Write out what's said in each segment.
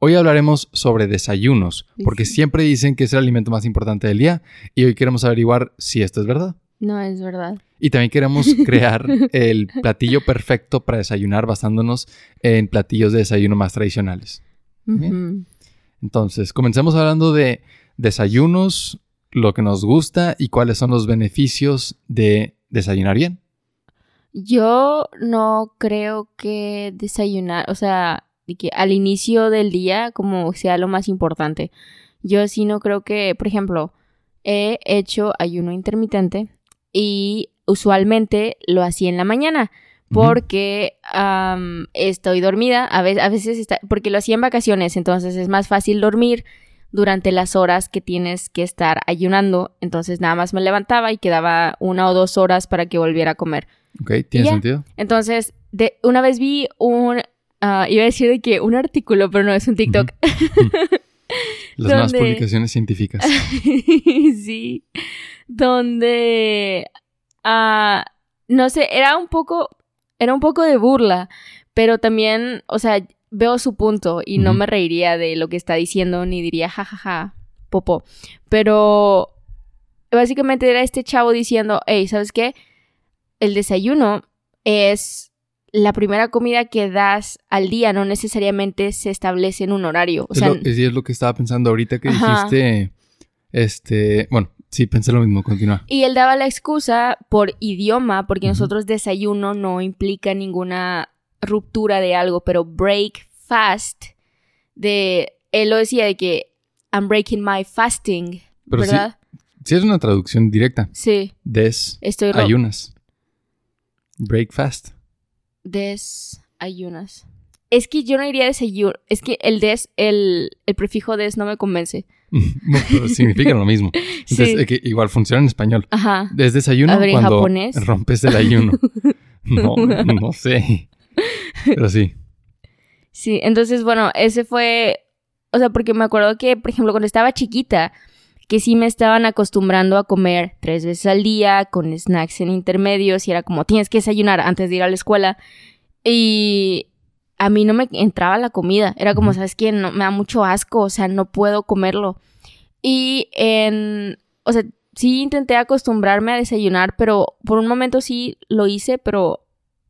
Hoy hablaremos sobre desayunos, porque siempre dicen que es el alimento más importante del día y hoy queremos averiguar si esto es verdad. No es verdad. Y también queremos crear el platillo perfecto para desayunar basándonos en platillos de desayuno más tradicionales. Entonces, comencemos hablando de desayunos, lo que nos gusta y cuáles son los beneficios de desayunar bien. Yo no creo que desayunar, o sea, que al inicio del día como sea lo más importante. Yo sí no creo que, por ejemplo, he hecho ayuno intermitente y usualmente lo hacía en la mañana porque estoy dormida, a veces, a veces está, porque lo hacía en vacaciones, entonces es más fácil dormir durante las horas que tienes que estar ayunando, entonces nada más me levantaba y quedaba una o dos horas para que volviera a comer. Ok, tiene sentido. Entonces, de, una vez vi un, uh, iba a decir de que un artículo, pero no, es un TikTok. Las nuevas publicaciones científicas. sí, donde, uh, no sé, era un poco, era un poco de burla, pero también, o sea, veo su punto y no me reiría de lo que está diciendo ni diría jajaja, popo. Pero básicamente era este chavo diciendo, hey, ¿sabes qué? El desayuno es la primera comida que das al día, no necesariamente se establece en un horario. O es, lo, es, lo que estaba pensando ahorita que dijiste, este, bueno, sí, pensé lo mismo, continúa. Y él daba la excusa por idioma, porque nosotros desayuno no implica ninguna ruptura de algo, pero break fast, de, él lo decía de que I'm breaking my fasting, ¿verdad? Sí, es una traducción directa. Sí. Des ayunas. Break fast. Desayunas. Es que yo no iría desayuno. Es que el des, el, el prefijo des no me convence. no, pero significa lo mismo. Entonces, que igual funciona en español. Ajá. Es desayuno cuando rompes el ayuno. no, no sé. Pero sí. Sí, entonces, bueno, ese fue. O sea, porque me acuerdo que, por ejemplo, cuando estaba chiquita, que sí me estaban acostumbrando a comer tres veces al día con snacks en intermedios y era como tienes que desayunar antes de ir a la escuela y a mí no me entraba la comida, era como, ¿sabes qué? No, me da mucho asco, o sea, no puedo comerlo. Y en, o sea, sí intenté acostumbrarme a desayunar, pero por un momento sí lo hice, pero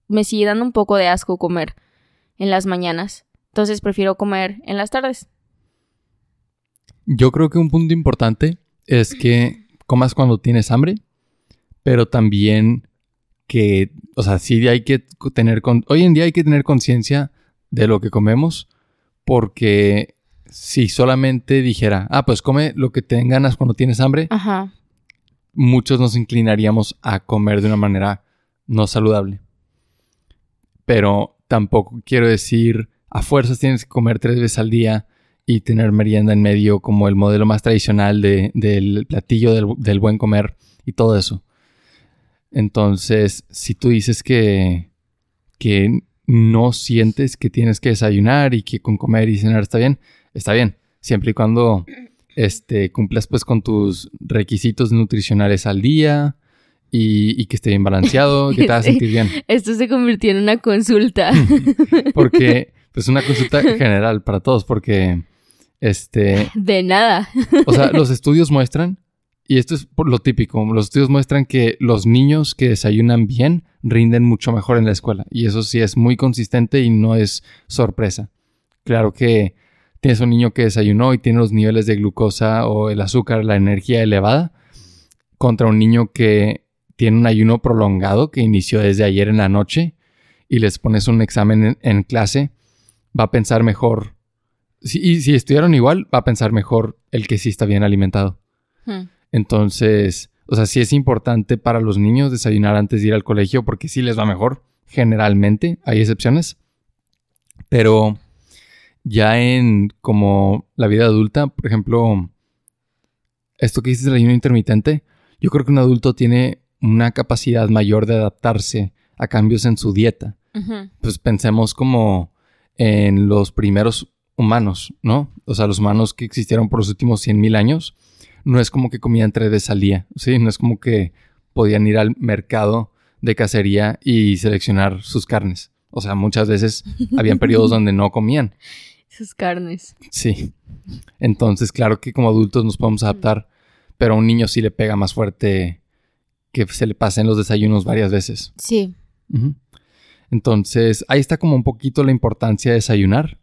me sigue dando un poco de asco comer en las mañanas. Entonces prefiero comer en las tardes. Yo creo que un punto importante es que comas cuando tienes hambre, pero también que, o sea, sí hay que tener, con, hoy en día hay que tener conciencia de lo que comemos, porque si solamente dijera, ah, pues come lo que te ganas cuando tienes hambre, muchos nos inclinaríamos a comer de una manera no saludable. Pero tampoco quiero decir, a fuerzas tienes que comer tres veces al día y tener merienda en medio como el modelo más tradicional del platillo del, buen comer y todo eso. Entonces, si tú dices que, que no sientes que tienes que desayunar y que con comer y cenar está bien, está bien, siempre y cuando este, cumplas pues con tus requisitos nutricionales al día y, que esté bien balanceado, que te hagas sentir bien. Esto se convirtió en una consulta. porque, pues una consulta general para todos, porque este. De nada. O sea, los estudios muestran, y esto es por lo típico, los estudios muestran que los niños que desayunan bien rinden mucho mejor en la escuela. Y eso sí es muy consistente y no es sorpresa. Claro que tienes un niño que desayunó y tiene los niveles de glucosa o el azúcar, la energía elevada, contra un niño que tiene un ayuno prolongado que inició desde ayer en la noche y les pones un examen en, clase, va a pensar mejor y si estudiaron igual, va a pensar mejor el que sí está bien alimentado. Hmm. Entonces, o sea, sí es importante para los niños desayunar antes de ir al colegio porque sí les va mejor, generalmente, hay excepciones. Pero ya en como la vida adulta, por ejemplo, esto que dices del ayuno intermitente, yo creo que un adulto tiene una capacidad mayor de adaptarse a cambios en su dieta. Pues pensemos como en los primeros humanos, ¿no? O sea, los humanos que existieron por los últimos 100.000 años, no es como que comían tres veces al día, ¿sí? No es como que podían ir al mercado de cacería y seleccionar sus carnes. O sea, muchas veces habían periodos donde no comían. Sus carnes. Sí. Entonces, claro que como adultos nos podemos adaptar, pero a un niño sí le pega más fuerte que se le pasen los desayunos varias veces. Sí. Entonces, ahí está como un poquito la importancia de desayunar.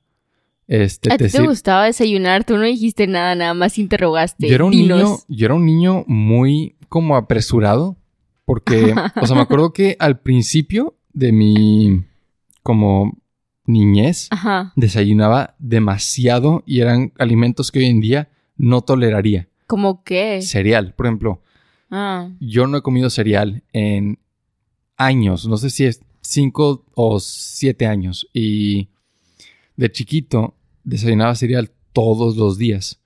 Este, ¿A ti te sir- gustaba desayunar? Tú no dijiste nada, nada más interrogaste. yo era un Dinos. niño, yo era un niño muy como apresurado, porque, o sea, me acuerdo que al principio de mi como niñez Ajá. desayunaba demasiado y eran alimentos que hoy en día no toleraría. ¿Cómo qué? Cereal, por ejemplo, Ah. yo no he comido cereal en años, no sé si es cinco o siete años. Y de chiquito desayunaba cereal todos los días.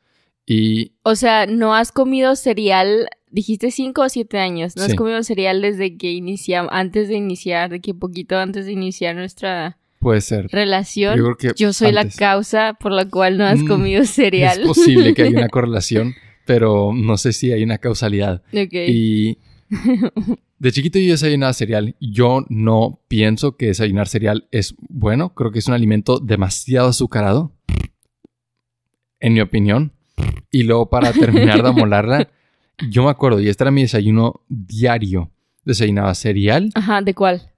Y O sea, ¿no has comido cereal? Dijiste cinco o siete años. ¿No has comido cereal desde que iniciamos, antes de iniciar, de que poquito antes de iniciar nuestra puede ser. relación? Yo creo que Yo soy antes. la causa por la cual no has Mm, comido cereal. Es posible que haya una correlación, pero no sé si hay una causalidad. Ok. Y de chiquito yo desayunaba cereal. Yo no pienso que desayunar cereal es bueno. Creo que es un alimento demasiado azucarado. En mi opinión. Y luego para terminar de amolarla, yo me acuerdo, y este era mi desayuno diario. Desayunaba cereal. Ajá, ¿de cuál?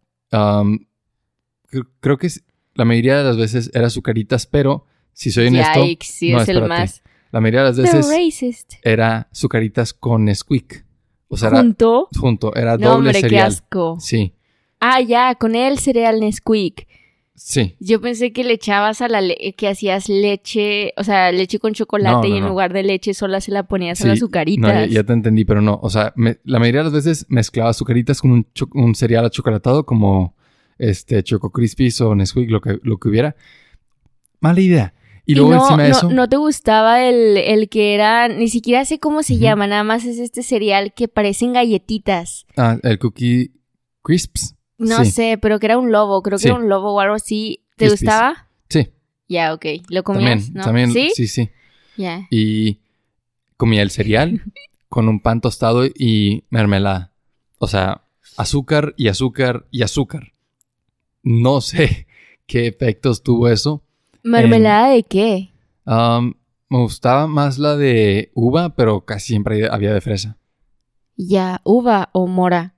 creo que la mayoría de las veces era azucaritas, pero si soy honesto, Yikes, sí, no, es el más. la mayoría de las veces era azucaritas con Nesquik. O sea, era ¿Junto? junto, era No, doble hombre, qué cereal. asco. Sí, Ah, ya, con el cereal Nesquik. sí. Yo pensé que le echabas a la le- que hacías leche, o sea, leche con chocolate No, y no, en no. lugar de leche sola se la ponías a las No, azucaritas. ya, ya te entendí, pero no. O sea, me- la mayoría de las veces mezclaba azucaritas con un, un cereal achocolatado como este Choco Crispies o Nesquik, lo que, lo que hubiera. Mala idea. Y Y luego no, encima de no- eso. no te gustaba el, el que era, ni siquiera sé cómo se llama, nada más es este cereal que parecen galletitas. Ah, el Cookie Crisps. No Sí. sé, pero que era un lobo, creo que Sí. era un lobo o algo así. ¿Te Crispies. gustaba? Sí, Ya, ok. ¿Lo también. comías? ¿no? También, ¿Sí? sí, sí. Y comía el cereal con un pan tostado y mermelada. O sea, azúcar y azúcar y azúcar. No sé qué efectos tuvo eso. ¿Mermelada de qué? Am, me gustaba más la de uva, pero casi siempre había de fresa. Ya, uva o mora.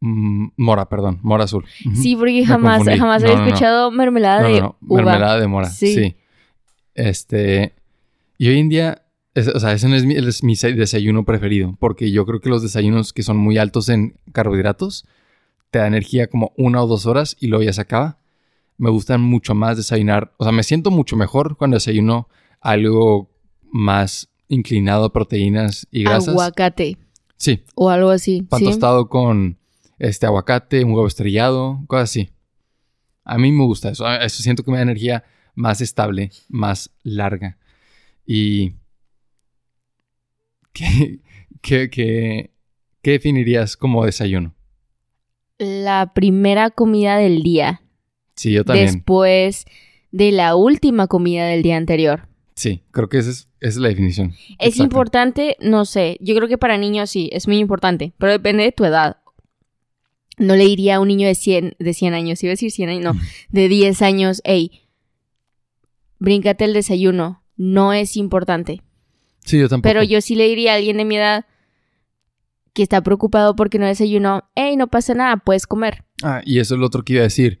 Mm, mora, perdón, mora azul. Sí, porque jamás, jamás No, había no, no. escuchado mermelada de uva. mermelada de mora. Sí. Sí. Este. Y hoy en día, es- o sea, ese no es mi, es mi desayuno preferido, porque yo creo que los desayunos que son muy altos en carbohidratos te da energía como una o dos horas y luego ya se acaba. Me gustan mucho más desayunar, o sea, me siento mucho mejor cuando desayuno algo más inclinado a proteínas y grasas. Aguacate Sí, o algo así. pan ¿sí? tostado con este aguacate, un huevo estrellado, cosas así. A mí me gusta eso. Eso siento que me da energía más estable, más larga. Y. ¿Qué, qué, qué- qué definirías como desayuno? La primera comida del día. Sí, yo también. Después de la última comida del día anterior. Sí, creo que esa es, esa es la definición. Es Exacto. importante, no sé, yo creo que para niños sí, es muy importante, pero depende de tu edad. No le diría a un niño de 100, de 100 años, iba a decir 100 años, no, de 10 años, hey, bríncate el desayuno, no es importante. Sí, yo tampoco. Pero yo sí le diría a alguien de mi edad que está preocupado porque no desayunó, hey, no pasa nada, puedes comer. Ah, y eso es lo otro que iba a decir.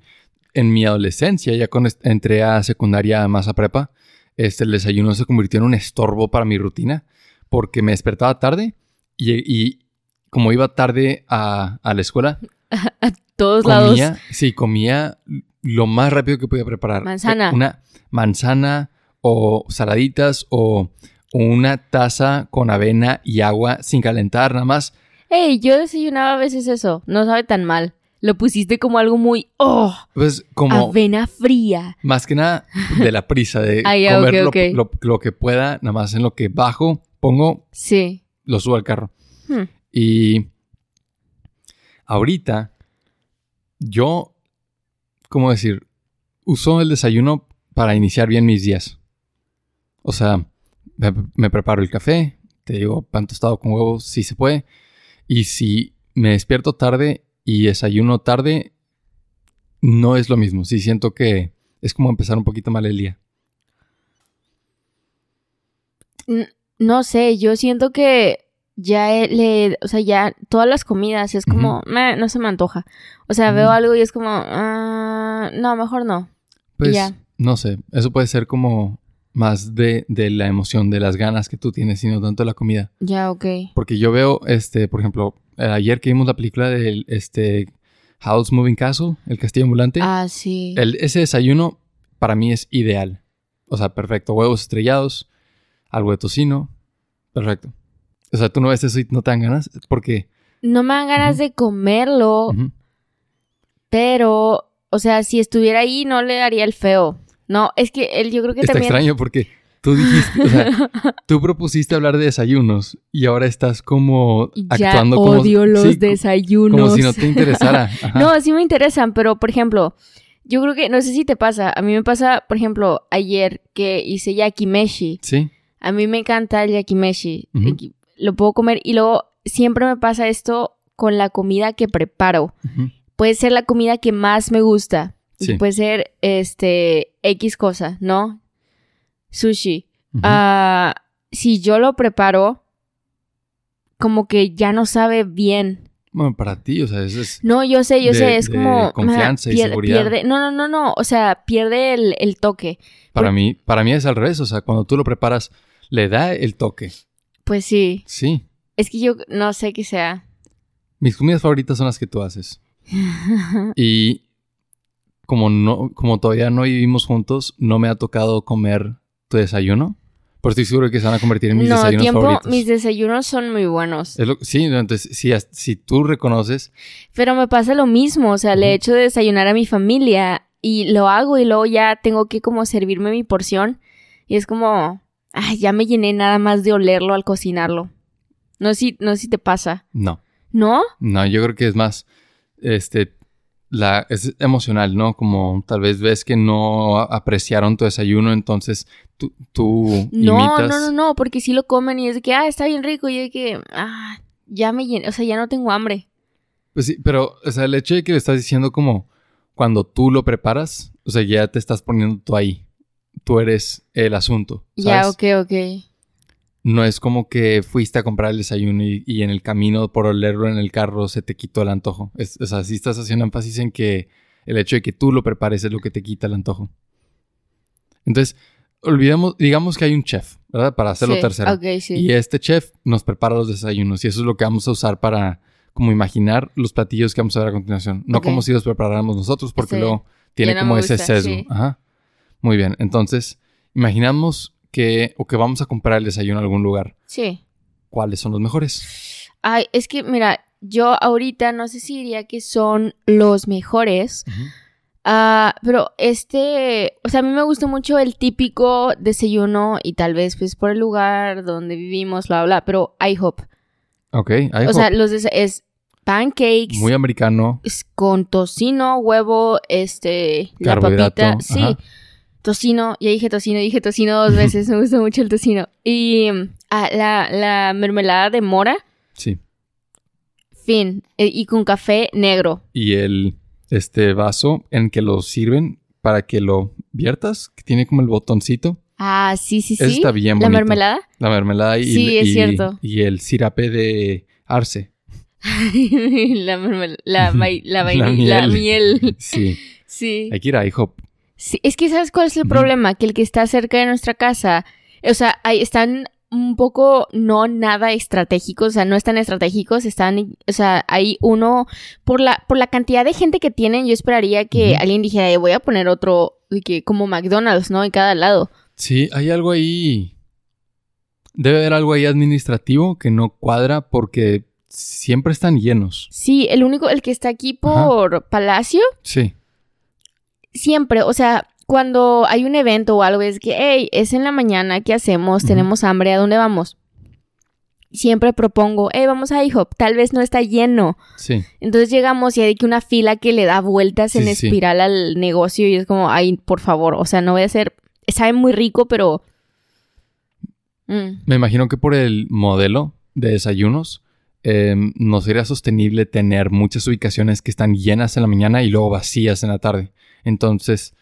En mi adolescencia, ya cuando entré a secundaria más a prepa, este, el desayuno se convirtió en un estorbo para mi rutina porque me despertaba tarde y, y como iba tarde a, a la escuela, A todos lados. comía, sí, comía lo más rápido que podía preparar. Manzana. Eh, Una manzana o saladitas o una taza con avena y agua sin calentar, nada más. Hey, yo desayunaba a veces eso, no sabe tan mal. Lo pusiste como algo muy, oh, Pues como... avena fría. Más que nada de la prisa de Ah, comer lo que pueda, nada más en lo que bajo, pongo Sí. lo subo al carro. Hmm. Y ahorita, yo, ¿cómo decir? Uso el desayuno para iniciar bien mis días. O sea, me, me preparo el café, te digo, pan tostado con huevos, si se puede. Y si me despierto tarde y desayuno tarde, no es lo mismo. Sí siento que es como empezar un poquito mal el día. No sé, yo siento que ya le, o sea, ya todas las comidas es como, "Meh, no se me antoja. O sea, veo algo y es como, "Ah, no, mejor no. Pues, Ya. no sé, eso puede ser como más de, de la emoción, de las ganas que tú tienes, y no tanto la comida. Ya, ok. Porque yo veo, este, por ejemplo, eh, ayer que vimos la película del, este, House Moving Castle, el castillo ambulante, Ah, sí. el- ese desayuno para mí es ideal. O sea, perfecto. Huevos estrellados, algo de tocino, perfecto. O sea, tú no ves eso y no te dan ganas, porque... No me dan ganas de comerlo, pero, o sea, si estuviera ahí no le daría el feo. No, es que él, yo creo que Está también... extraño porque tú dijiste, o sea, tú propusiste hablar de desayunos y ahora estás como Ya actuando como... odio los sí, desayunos. Como si no te interesara. Ajá. No, sí me interesan, pero por ejemplo, yo creo que, no sé si te pasa, a mí me pasa, por ejemplo, ayer que hice yakimeshi, Sí. a mí me encanta el yakimeshi. Yaki- lo puedo comer y luego siempre me pasa esto con la comida que preparo. Puede ser la comida que más me gusta, y puede ser, este, X cosa, ¿no? Sushi. Ah, si yo lo preparo, como que ya no sabe bien. Bueno, para ti, o sea, eso es... No, yo sé, yo De- sé, es de como... confianza y seguridad. Pierde, no, no, no, no, o sea, pierde el, el toque. Para mí, para mí es al revés. O sea, cuando tú lo preparas, le da el toque. Pues sí, Sí. es que yo no sé qué sea. Mis comidas favoritas son las que tú haces. Y como no, como todavía no vivimos juntos, no me ha tocado comer tu desayuno. Pero estoy seguro que se van a convertir en mis no, desayunos tiempo, favoritos. mis desayunos son muy buenos. Lo- sí, entonces, si, si tú reconoces, Pero me pasa lo mismo, o sea, le Ujú. echo de desayunar a mi familia y lo hago y luego ya tengo que como servirme mi porción y es como, ay, ya me llené nada más de olerlo al cocinarlo. No sé si, no sé si te pasa. no. ¿No? No, yo creo que es más, este, la, es emocional, ¿no? Como tal vez ves que no apreciaron tu desayuno, entonces tú, tú No, imitas. no, no, no, porque si lo comen y es de que, ah, está bien rico y es de que, ah, ya me llené, o sea, ya no tengo hambre. Pues sí, pero, o sea, el hecho de que le estás diciendo como cuando tú lo preparas, o sea, ya te estás poniendo tú ahí. Tú eres el asunto. Ya, ok, ok. No es como que fuiste a comprar el desayuno y, y en el camino por olerlo en el carro se te quitó el antojo. Es, o sea, sí estás haciendo énfasis en que el hecho de que tú lo prepares es lo que te quita el antojo. Entonces, olvidemos, digamos que hay un chef, ¿verdad? Para hacerlo Sí, tercero. Ok, sí. Y este chef nos prepara los desayunos y eso es lo que vamos a usar para como imaginar los platillos que vamos a ver a continuación. No Ok. como si los preparáramos nosotros porque Sí. luego tiene no como ese sesgo. Ajá. Muy bien. Entonces, imaginamos que o que vamos a comprar el desayuno a algún lugar. Sí. ¿Cuáles son los mejores? Ay, es que, mira, yo ahorita no sé si diría que son los mejores. Ah, pero este, o sea, a mí me gusta mucho el típico desayuno y tal vez pues por el lugar donde vivimos, bla, bla, pero IHOP. Ok. hay O sea, los es pancakes muy americano. es con tocino, huevo, este, la papita, sí. ajá. Tocino, ya dije tocino, dije tocino dos veces, me gusta mucho el tocino. Y mm, ah, la, la mermelada de mora, Sí. fin, eh, y con café negro. Y el este vaso en que lo sirven para que lo viertas, que tiene como el botoncito. Ah, sí, sí, sí. está bien La bonito. mermelada. La mermelada y, Sí, es y- cierto. y el sirape de arce. la mermelada, la, la, La vainilla- la miel. miel. Sí, Sí. hay que ir a IHOP. Sí, Es que ¿sabes cuál es el problema? Que el que está cerca de nuestra casa, o sea, ahí están un poco no nada estratégicos, o sea, no están estratégicos, están, o sea, hay uno, por la, por la cantidad de gente que tienen, yo esperaría que alguien dijera, "Eh, voy a poner otro, que, como McDonald's, ¿no? En cada lado. Sí, hay algo ahí. Debe haber algo ahí administrativo que no cuadra porque siempre están llenos. Sí, el único, el que está aquí Ajá. por Palacio, Sí. Siempre, o sea, cuando hay un evento o algo, es que, hey, es en la mañana, ¿qué hacemos? Tenemos hambre, ¿a dónde vamos? siempre propongo, hey, vamos a IHOP, tal vez no está lleno. Sí. Entonces llegamos y hay que una fila que le da vueltas Sí, en sí. espiral al negocio y es como, ay, por favor, o sea, no voy a hacer, sabe muy rico, pero... Mm, Me imagino que por el modelo de desayunos eh, no sería sostenible tener muchas ubicaciones que están llenas en la mañana y luego vacías en la tarde. Entonces,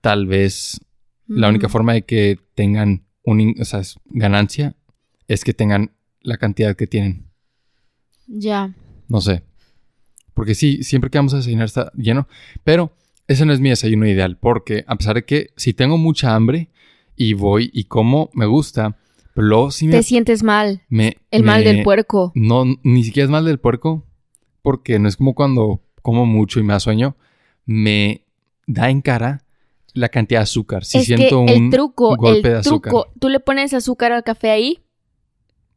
tal vez la única forma de que tengan un, o sea, ganancia es que tengan la cantidad que tienen. Ya. No sé. Porque sí, siempre que vamos a desayunar está lleno. Pero ese no es mi desayuno ideal. Porque a pesar de que si tengo mucha hambre y voy y como, me gusta. Pero luego sí me... Te sientes mal, me- el mal del puerco. No, ni siquiera es mal del puerco. Porque no es como cuando como mucho y me da sueño. Me da en cara la cantidad de azúcar. Si es que siento un truco, golpe el de azúcar. truco, ¿tú le pones azúcar al café ahí?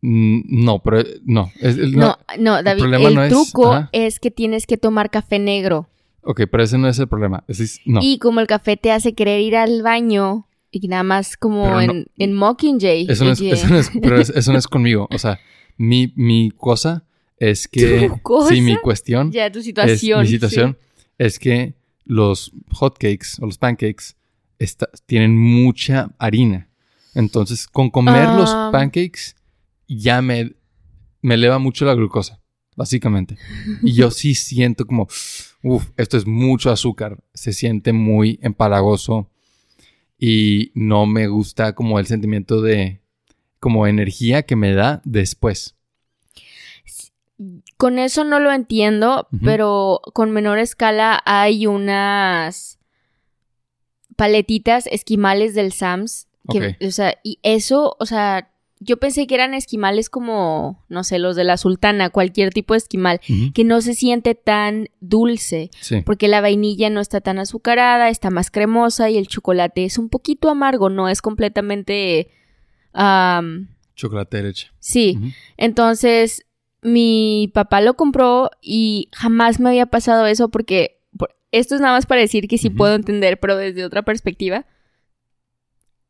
Mm, No, pero no. es- es- No, no, David, el, no truco es que tienes que tomar café negro. Ok, pero ese no es el problema. Ese es- no. Y como el café te hace querer ir al baño y nada más como no- en, en Mockingjay. Eso no, es, eso, no es, pero es- eso no es conmigo. O sea, mi, mi cosa es que. ¿Tu cosa? Sí, mi cuestión. ya, tu situación. mi sí. situación es que los hotcakes o los pancakes está- tienen mucha harina. Entonces, con comer los Ah. pancakes ya me, me eleva mucho la glucosa, básicamente. Y yo sí siento como, uff, esto es mucho azúcar. Se siente muy empalagoso y no me gusta como el sentimiento de como energía que me da después. Con eso no lo entiendo, pero con menor escala hay unas paletitas esquimales del Sams. Que. O sea, y eso, o sea, yo pensé que eran esquimales como, no sé, los de la sultana, cualquier tipo de esquimal, que no se siente tan dulce. Sí. Porque la vainilla no está tan azucarada, está más cremosa y el chocolate es un poquito amargo, no es completamente... am, Chocolate leche. sí, entonces mi papá lo compró y jamás me había pasado eso porque por- esto es nada más para decir que sí puedo entender, pero desde otra perspectiva.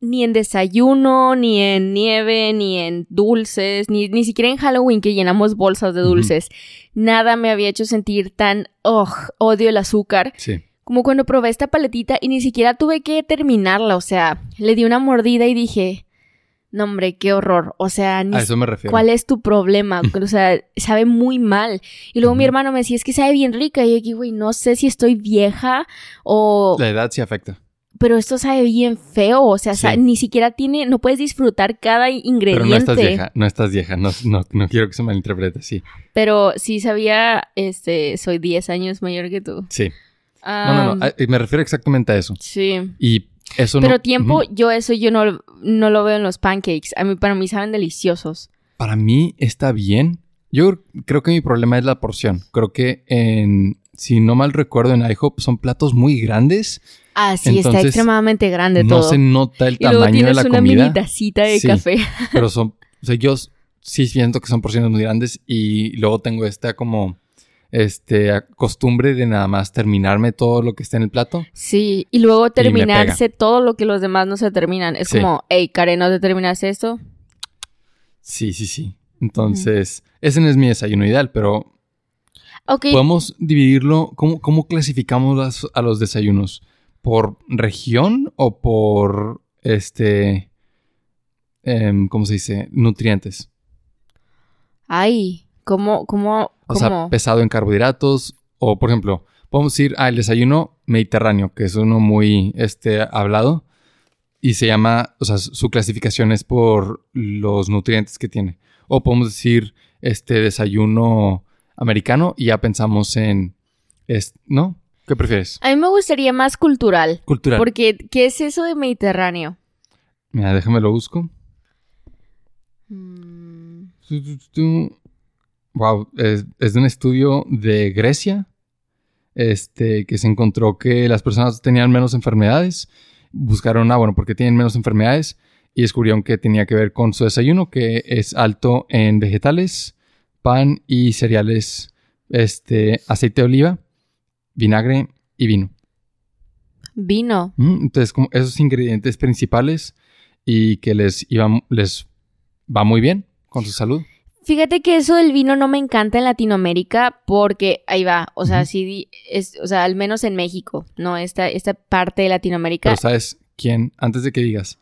Ni en desayuno, ni en nieve, ni en dulces, ni, ni siquiera en Halloween que llenamos bolsas de dulces. Nada me había hecho sentir tan, oh, odio el azúcar Sí. como cuando probé esta paletita y ni siquiera tuve que terminarla, o sea, le di una mordida y dije, no hombre, qué horror, o sea, ni A eso me refiero. ¿cuál es tu problema? O sea, sabe muy mal. Y luego mi hermano me decía, es que sabe bien rica, y yo aquí, güey, no sé si estoy vieja o... La edad sí afecta. Pero esto sabe bien feo, o sea, Sí. ni siquiera tiene, no puedes disfrutar cada ingrediente. Pero no estás vieja, no estás vieja. No, no, no quiero que se malinterprete, sí. Pero sí sabía, este, soy 10 años mayor que tú. Sí. No, no, no. Me refiero exactamente a eso. Sí. Y eso Pero no. tiempo, yo eso yo no, no lo veo en los pancakes. A mí, para mí saben deliciosos. Para mí está bien. Yo creo que mi problema es la porción. Creo que en. Si no mal recuerdo, en IHOP son platos muy grandes. Ah, sí, está Entonces, extremadamente grande No todo. se nota el y luego tamaño de tienes la una comida. mini tacita de Sí. café. Pero son. O sea, yo sí siento que son porciones muy grandes. Y luego tengo esta como. Este. costumbre de nada más terminarme todo lo que está en el plato. Sí, y luego terminarse todo lo que los demás no se terminan. Es Sí. como, hey, Karen, ¿no te terminaste esto? Sí, sí, sí. Entonces, ese no es mi desayuno ideal, pero Ok, podemos dividirlo. ¿Cómo, cómo clasificamos las- a los desayunos? ¿Por región o por este. em, ¿Cómo se dice? Nutrientes. ay, ¿cómo, cómo, O sea, pesado en carbohidratos. O, por ejemplo, podemos decir, ah, el desayuno mediterráneo, que es uno muy este, hablado. Y se llama, o sea, su clasificación es por los nutrientes que tiene. O podemos decir, este desayuno americano y ya pensamos en, es, ¿no? ¿Qué prefieres? A mí me gustaría más cultural. Cultural. Porque, ¿qué es eso de Mediterráneo? Mira, déjame lo busco. Mm. Wow, es, es de un estudio de Grecia, este, que se encontró que las personas tenían menos enfermedades. Buscaron, ah, bueno, porque tienen menos enfermedades y descubrieron que tenía que ver con su desayuno, que es alto en vegetales, pan y cereales, este, aceite de oliva, vinagre y vino. Vino. Mm, Entonces, como esos ingredientes principales y que les, iba, les va muy bien con su salud. Fíjate que eso del vino no me encanta en Latinoamérica porque ahí va, o sea, sí, es, o sea, al menos en México, ¿no? Esta, esta parte de Latinoamérica. Pero ¿sabes quién? Antes de que digas,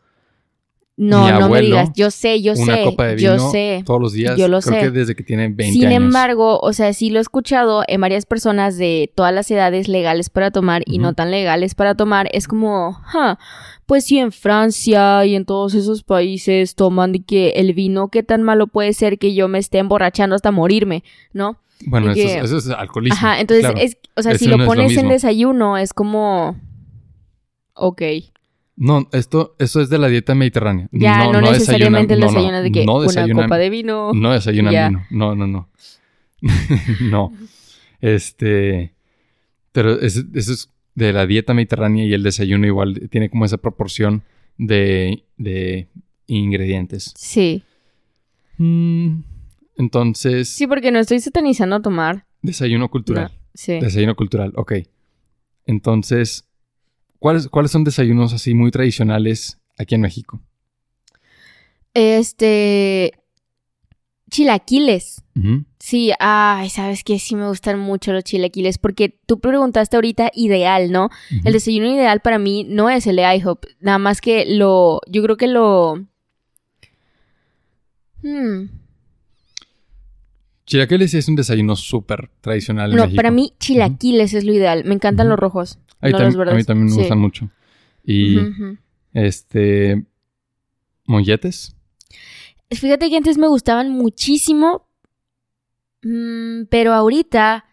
no, mi no me digas, yo sé, yo una sé, copa de vino yo sé. todos los días, yo lo creo sé. que desde que tiene 20 Sin años. embargo, o sea, sí lo he escuchado en varias personas de todas las edades legales para tomar y no tan legales para tomar. Es como, "Ja, pues sí, en Francia y en todos esos países toman de que el vino, ¿qué tan malo puede ser que yo me esté emborrachando hasta morirme? ¿No? Bueno, eso, es, eso es alcoholismo. Ajá, entonces claro. es, o sea, si lo no es lo pones en desayuno, es como, ok. No, esto, eso es de la dieta mediterránea. Ya, no, necesariamente el desayunan- no, desayuno es de que no una copa de vino. No desayunan Ya. vino. No, no, no. no. Este. Pero es- eso es de la dieta mediterránea y el desayuno igual tiene como esa proporción de, de ingredientes. Sí. Mm, entonces, Sí, porque no estoy satanizando tomar. desayuno cultural. No, sí. Desayuno cultural, ok. Entonces, ¿cuáles, ¿cuáles son desayunos así muy tradicionales aquí en México? Este. Chilaquiles. Sí, ay, sabes que sí me gustan mucho los chilaquiles porque tú preguntaste ahorita ideal, ¿no? El desayuno ideal para mí no es el de IHOP, nada más que lo, yo creo que lo... Hmm, Chilaquiles es un desayuno súper tradicional en No, México. para mí chilaquiles es lo ideal, me encantan los rojos. A mí, no tam- los a verdes. mí también me Sí. gustan mucho. Y este molletes. Fíjate que antes me gustaban muchísimo, mm, pero ahorita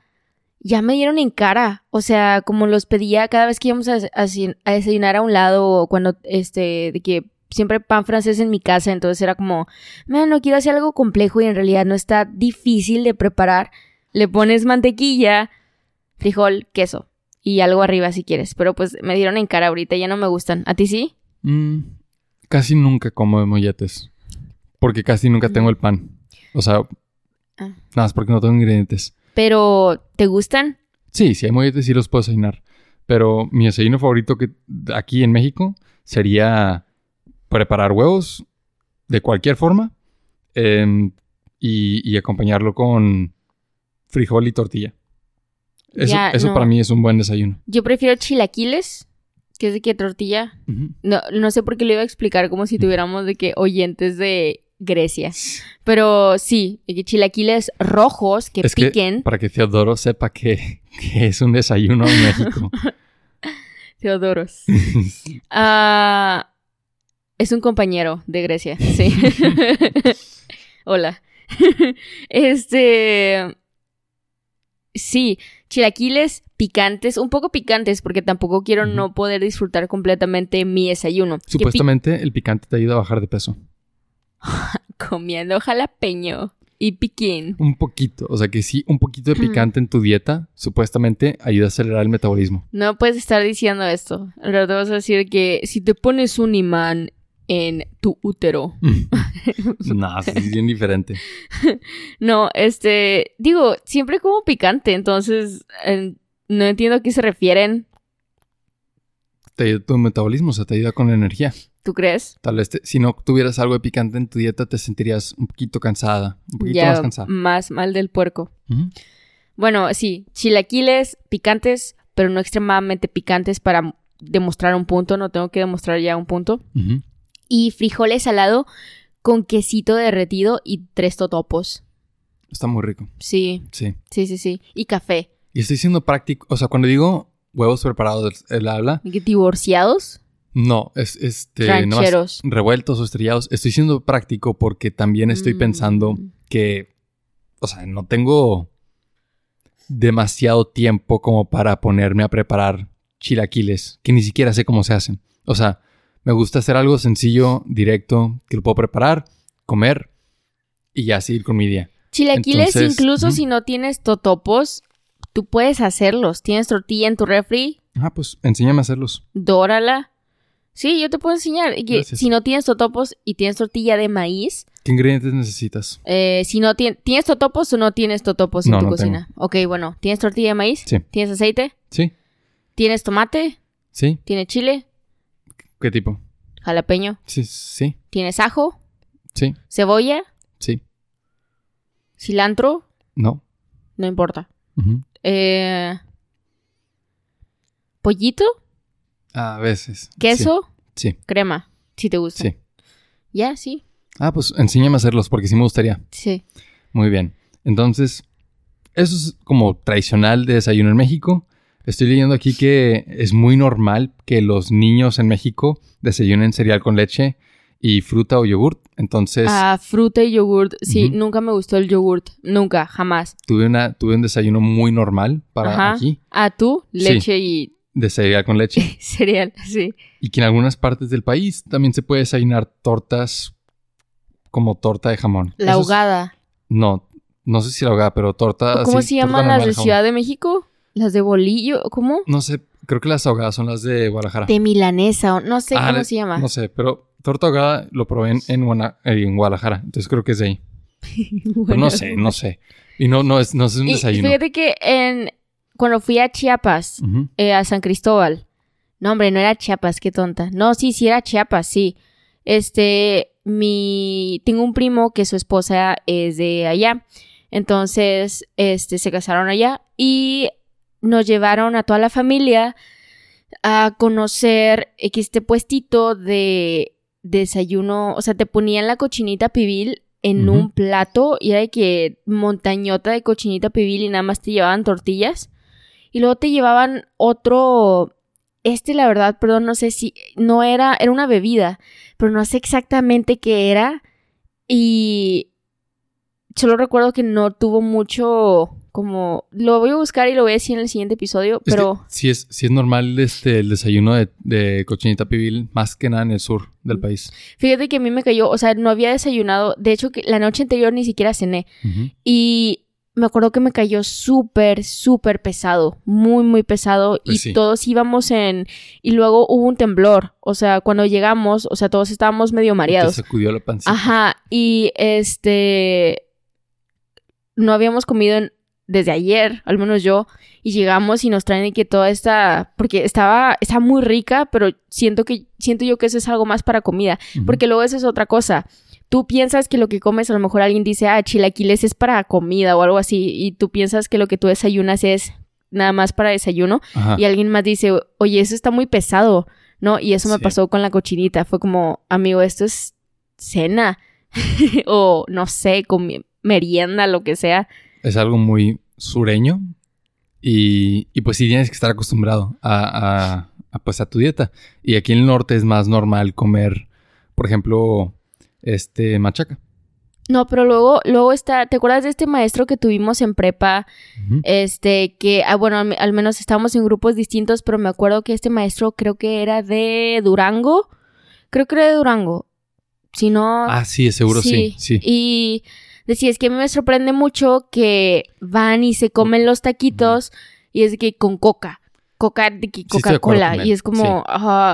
ya me dieron en cara. O sea, como los pedía cada vez que íbamos a, a a desayunar a un lado o cuando, este, de que siempre pan francés en mi casa, entonces era como, "Man, no quiero hacer algo complejo y en realidad no está difícil de preparar. Le pones mantequilla, frijol, queso y algo arriba si quieres, pero pues me dieron en cara ahorita, ya no me gustan. ¿A ti sí? Mm, casi nunca como de molletes. Porque casi nunca tengo el pan. O sea, Ah. nada más porque no tengo ingredientes. Pero, ¿te gustan? Sí, si hay molletes sí los puedo desayunar. Pero mi desayuno favorito que aquí en México sería preparar huevos de cualquier forma em, y, y acompañarlo con frijol y tortilla. Eso, Ya, eso no. para mí es un buen desayuno. Yo prefiero chilaquiles, que es de que tortilla. No, no sé por qué lo iba a explicar como si tuviéramos de que oyentes de Grecia. Pero sí, chilaquiles rojos que Es que piquen. para que Teodoro sepa que, que es un desayuno en México. Teodoros. Ah, es un compañero de Grecia, sí. Hola. este. Sí, chilaquiles picantes, un poco picantes, porque tampoco quiero no poder disfrutar completamente mi desayuno. Supuestamente el picante te ayuda a bajar de peso. comiendo jalapeño y piquín. Un poquito. O sea que sí, un poquito de picante en tu dieta supuestamente ayuda a acelerar el metabolismo. No puedes estar diciendo esto. En realidad te vas a decir que si te pones un imán en tu útero. no, sí, es bien diferente. No, este, digo, siempre como picante, entonces eh, no entiendo a qué se refieren. Te ayuda tu metabolismo, o sea, te ayuda con la energía. ¿Tú crees? Tal vez te- si no tuvieras algo de picante en tu dieta te sentirías un poquito cansada, un poquito ya más cansada. más mal del puerco. Bueno, sí, chilaquiles picantes, pero no extremadamente picantes para demostrar un punto, no tengo que demostrar ya un punto. Y frijoles salado con quesito derretido y tres totopos. Está muy rico, Sí, sí. sí, sí, sí. Y café. Y estoy siendo práctico, o sea, cuando digo huevos preparados, él habla, ¿Y qué, ¿Divorciados? no, es este, nomás Rancheros. revueltos o estrellados. Estoy siendo práctico porque también estoy Mm. pensando que, o sea, no tengo demasiado tiempo como para ponerme a preparar chilaquiles, que ni siquiera sé cómo se hacen. O sea, me gusta hacer algo sencillo, directo, que lo puedo preparar, comer y ya seguir con mi día. Chilaquiles, Entonces, incluso si no tienes totopos, tú puedes hacerlos. Tienes tortilla en tu refri, Ah, pues enséñame a hacerlos. dórala. Sí, yo te puedo enseñar. Gracias. si no tienes totopos y tienes tortilla de maíz, ¿Qué ingredientes necesitas? eh, si no tien- tienes totopos o no tienes totopos en tu no cocina. Ok, bueno, ¿tienes tortilla de maíz? Sí. ¿Tienes aceite? Sí, ¿Tienes tomate? sí. ¿Tienes chile? ¿Qué tipo? ¿Jalapeño? Sí, sí, ¿Tienes ajo? sí, ¿Cebolla? sí. Cilantro, No. no importa. Eh, pollito, A veces. queso, Sí. sí. crema, si te gusta. Sí. Ya, sí, Ah, pues enséñame a hacerlos porque sí me gustaría. sí. Muy bien. Entonces, eso es como tradicional de desayuno en México. Estoy leyendo aquí que es muy normal que los niños en México desayunen cereal con leche y fruta o yogurt. Entonces, Ah, fruta y yogurt. Sí, nunca me gustó el yogurt. Nunca, jamás. tuve, una, tuve un desayuno muy normal para Ajá. aquí Ah, tú, Sí. leche y de cereal con leche. cereal, sí. y que en algunas partes del país también se puede desayunar tortas como torta de jamón. La es- ahogada. no, no sé si la ahogada, pero torta. ¿Cómo así, se llaman las de. Ciudad de México? Las de bolillo, ¿cómo? No sé, creo que las ahogadas son las de Guadalajara. De milanesa, o no sé Ah, cómo se llama. No sé, pero torta ahogada lo probé en, en, Guana- eh, en Guadalajara. Entonces creo que es de ahí. No sé, no sé. Y no, no es, no es un Y desayuno. fíjate que en cuando fui a Chiapas, eh, a San Cristóbal. No, hombre, no era Chiapas, qué tonta. No, sí, sí era Chiapas, sí. Este, mi tengo un primo que su esposa es de allá. Entonces, este se casaron allá y nos llevaron a toda la familia a conocer este puestito de desayuno, o sea, te ponían la cochinita pibil en un plato y era de que montañota de cochinita pibil y nada más te llevaban tortillas. Y luego te llevaban otro este la verdad, perdón, no sé si no era era una bebida, pero no sé exactamente qué era. Y solo recuerdo que no tuvo mucho como lo voy a buscar y lo voy a decir en el siguiente episodio, Es que pero sí es, sí es normal este, el desayuno de, de cochinita pibil, más que nada en el sur del país. Fíjate que a mí me cayó, o sea, no había desayunado. De hecho, que la noche anterior ni siquiera cené. Y me acuerdo que me cayó súper, súper pesado. Muy, muy pesado. Pues y sí. todos íbamos en. Y luego hubo un temblor. O sea, cuando llegamos, o sea, todos estábamos medio mareados. sacudió la pancita. Ajá. Y este. No habíamos comido en- desde ayer, al menos yo. Y llegamos y nos traen que toda esta. Porque estaba, estaba muy rica, pero siento que. Siento yo que eso es algo más para comida. Porque luego eso es otra cosa. Tú piensas que lo que comes, a lo mejor alguien dice, ah, chilaquiles es para comida o algo así. Y tú piensas que lo que tú desayunas es nada más para desayuno. Ajá. Y alguien más dice, oye, eso está muy pesado, ¿no? Y eso me Sí. pasó con la cochinita. Fue como, amigo, esto es cena. o no sé, merienda, lo que sea. Es algo muy sureño. Y, y pues sí tienes que estar acostumbrado a, a- a, pues a tu dieta. Y aquí en el norte es más normal comer, por ejemplo, este machaca. No, pero luego, luego está, ¿te acuerdas de este maestro que tuvimos en prepa? Este, que, ah, bueno, al, al menos estábamos en grupos distintos, pero me acuerdo que este maestro creo que era de Durango. Creo que era de Durango. Si no. Ah, sí, seguro sí. Sí. Y decía, es que a mí me sorprende mucho que van y se comen los taquitos y es de que con coca. Coca, de que Coca-Cola. y es como,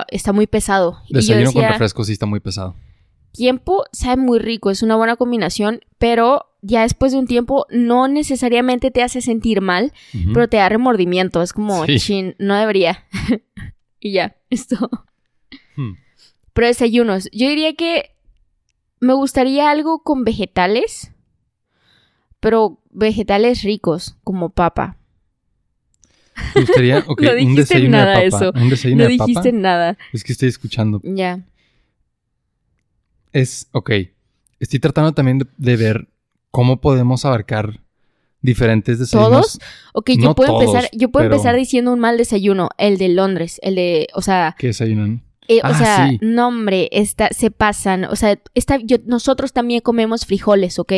está muy pesado. y yo Desayuno con refresco sí está muy pesado. tiempo sabe muy rico, es una buena combinación, pero ya después de un tiempo no necesariamente te hace sentir mal, pero te da remordimiento. Es como, Sí. chin, no debería. y ya, esto. Hmm. Pero desayunos. Yo diría que me gustaría algo con vegetales, pero vegetales ricos, como papa. ¿Te gustaría? Ok, No un dijiste desayuno nada de papa. eso. Un desayuno No de papa. dijiste nada. Es que estoy escuchando. Ya. Es, ok. Estoy tratando también de, de ver cómo podemos abarcar diferentes desayunos. ¿Todos? Ok, yo puedo todos, empezar, yo puedo pero- empezar diciendo un mal desayuno, el de Londres, el de, o sea, que desayunan. Eh, o Ah, sea, sí. no hombre, está, se pasan. O sea, está, yo, nosotros también comemos frijoles, ¿ok?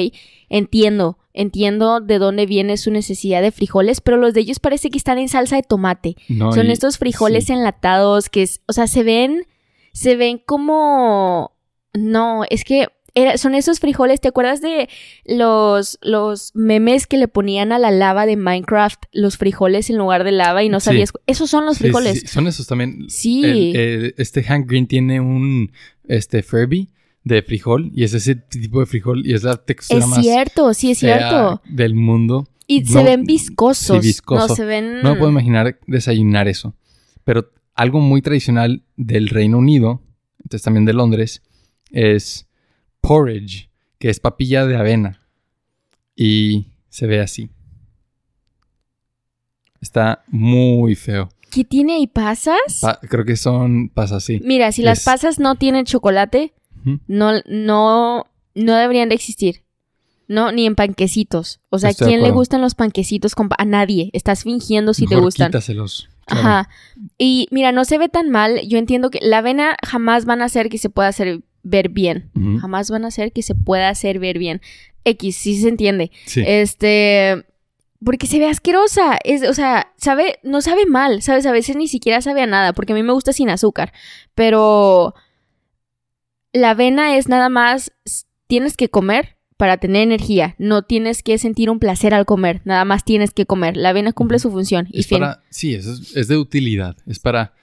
Entiendo, entiendo de dónde viene su necesidad de frijoles, pero los de ellos parece que están en salsa de tomate. No, Son y- estos frijoles sí. enlatados que es, o sea, se ven, se ven como, no, es que era- son esos frijoles, ¿te acuerdas de los, los memes que le ponían a la lava de Minecraft los frijoles en lugar de lava y no Sí. sabías? Esos son los sí, frijoles. sí, Son esos también. Sí. El- el- este Hank Green tiene un este Furby de frijol y es ese tipo de frijol y es la textura Es más cierto, sí es cierto. del mundo. Y No- se ven viscosos. sí, viscoso. No, se ven... No me puedo imaginar desayunar eso. Pero algo muy tradicional del Reino Unido, entonces también de Londres, es porridge, que es papilla de avena. y se ve así. Está muy feo. ¿Qué tiene ahí pasas? Pa- creo que son pasas así. Mira, si las pasas no tienen chocolate, no, no, no deberían de existir. No, ni en panquecitos. O sea, ¿a Estoy de quién le gustan los panquecitos? con pa- A nadie. Estás fingiendo si te gustan. quítaselos. Claro. Ajá. Y mira, no se ve tan mal. Yo entiendo que la avena jamás van a hacer que se pueda hacer ver bien. Jamás van a hacer que se pueda hacer ver bien. X, sí se entiende. Sí. Este. Porque se ve asquerosa. Es, o sea, sabe, no sabe mal, ¿sabes? A veces ni siquiera sabe a nada, porque a mí me gusta sin azúcar. Pero la avena es nada más. Tienes que comer para tener energía. No tienes que sentir un placer al comer. Nada más tienes que comer. La avena cumple su función. Y es fin. para, sí, es, es de utilidad. Es para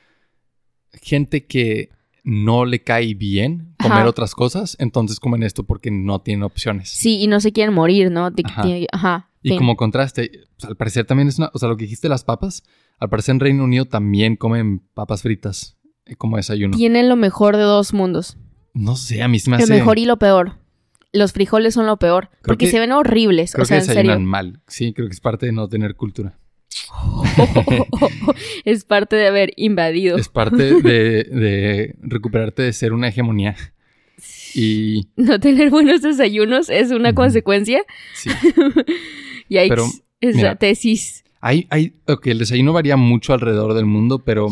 gente que no le cae bien comer Ajá. otras cosas, entonces comen esto porque no tienen opciones. Sí, y no se quieren morir, ¿no? De Ajá. tiene- Ajá. Y fin. como contraste, pues, al parecer también es una, o sea, lo que dijiste las papas, al parecer en Reino Unido también comen papas fritas eh, como desayuno. Tienen lo mejor de dos mundos. No sé, a mí se me Lo hace... mejor y lo peor. Los frijoles son lo peor. porque que- se ven horribles. Creo o sea, que en serio. desayunan mal. Sí, creo que es parte de no tener cultura. es parte de haber invadido. Es parte de, de recuperarte de ser una hegemonía. Y No tener buenos desayunos es una consecuencia. sí, Y hay Pero, esa mira. tesis. hay, hay, ok, el desayuno varía mucho alrededor del mundo, pero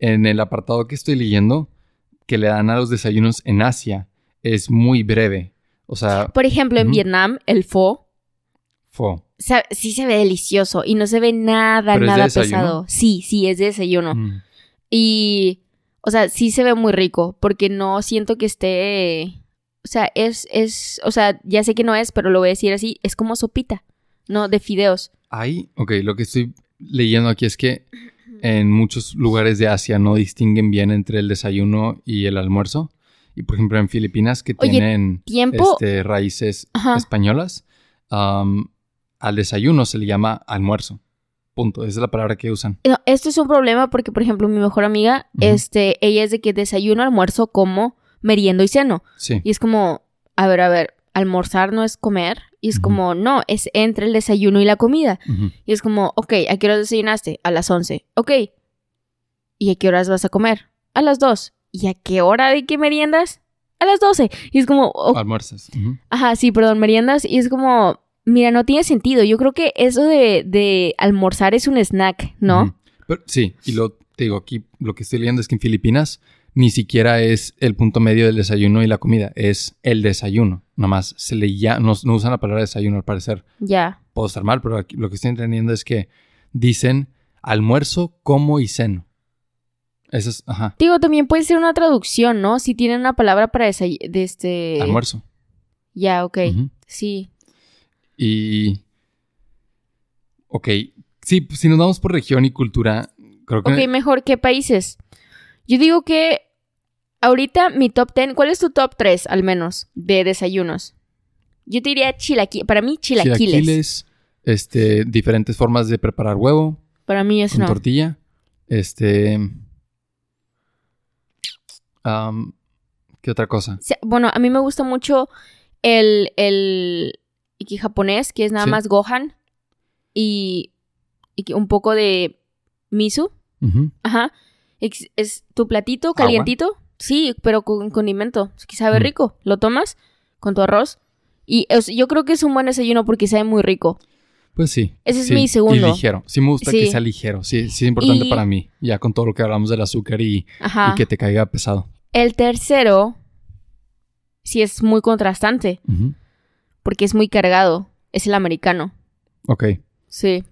en el apartado que estoy leyendo, que le dan a los desayunos en Asia, es muy breve. O sea, Por ejemplo, en. Vietnam, el pho fo. Sí se ve delicioso y no se ve nada, ¿Pero es de nada pesado. Sí, sí, es de desayuno. Mm. Y, o sea, sí se ve muy rico porque no siento que esté... O sea, es, es, o sea, ya sé que no es, pero lo voy a decir así, es como sopita, ¿no? De fideos. Hay, ok, lo que estoy leyendo aquí es que en muchos lugares de Asia no distinguen bien entre el desayuno y el almuerzo. Y por ejemplo en Filipinas que Oye, tienen Tiempo, este, raíces Ajá. españolas, al desayuno se le llama almuerzo. Punto. Esa es la palabra que usan. No, esto es un problema porque, por ejemplo, mi mejor amiga, este, ella es de que desayuno, almuerzo, como, meriendo y ceno. Sí. Y es como, a ver, a ver, almorzar no es comer. Y es como, no, es entre el desayuno y la comida. Y es como, ok, ¿a qué horas desayunaste? A las 11. Ok. ¿Y a qué horas vas a comer? A las 2. ¿Y a qué hora de qué meriendas? A las 12. Y es como, Almuerzas. Ajá, sí, perdón, meriendas. Y es como, mira, no tiene sentido. Yo creo que eso de, de almorzar es un snack, ¿no? Pero, sí, y lo te digo aquí, lo que estoy leyendo es que en Filipinas ni siquiera es el punto medio del desayuno y la comida, es el desayuno. Nomás se le ya, no, no usan la palabra desayuno al parecer. Ya. Puedo estar mal, pero aquí lo que estoy entendiendo es que dicen almuerzo, como y ceno. Eso es, ajá, Digo, también puede ser una traducción, ¿no? Si tienen una palabra para desay- de este... almuerzo. Ya, ok. Sí. Y. Ok. Sí, pues, si nos vamos por región y cultura, creo que. Ok, mejor, ¿qué países? Yo digo que ahorita mi top 10, ¿cuál es tu top 3 al menos de desayunos? Yo te diría chilaquiles, para mí chilaquiles. chilaquiles, este, diferentes formas de preparar huevo Para mí eso con no. tortilla. Este. ¿Qué otra cosa? Bueno, a mí me gusta mucho el, el iki japonés, que es nada Sí. más gohan y, y un poco de miso. Ajá. Es, es tu platito calientito. Sí, pero con condimento. Que sabe Mm. rico. Lo tomas con tu arroz. Y yo creo que es un buen desayuno porque sabe muy rico. Pues sí. Ese es sí. mi segundo. Y ligero. Sí, me gusta Sí. que sea ligero. Sí, sí es importante Y- para mí. Ya con todo lo que hablamos del azúcar y, que te caiga pesado. El tercero, sí es muy contrastante Ujú. Porque es muy cargado. Es el americano. Ok. Sí.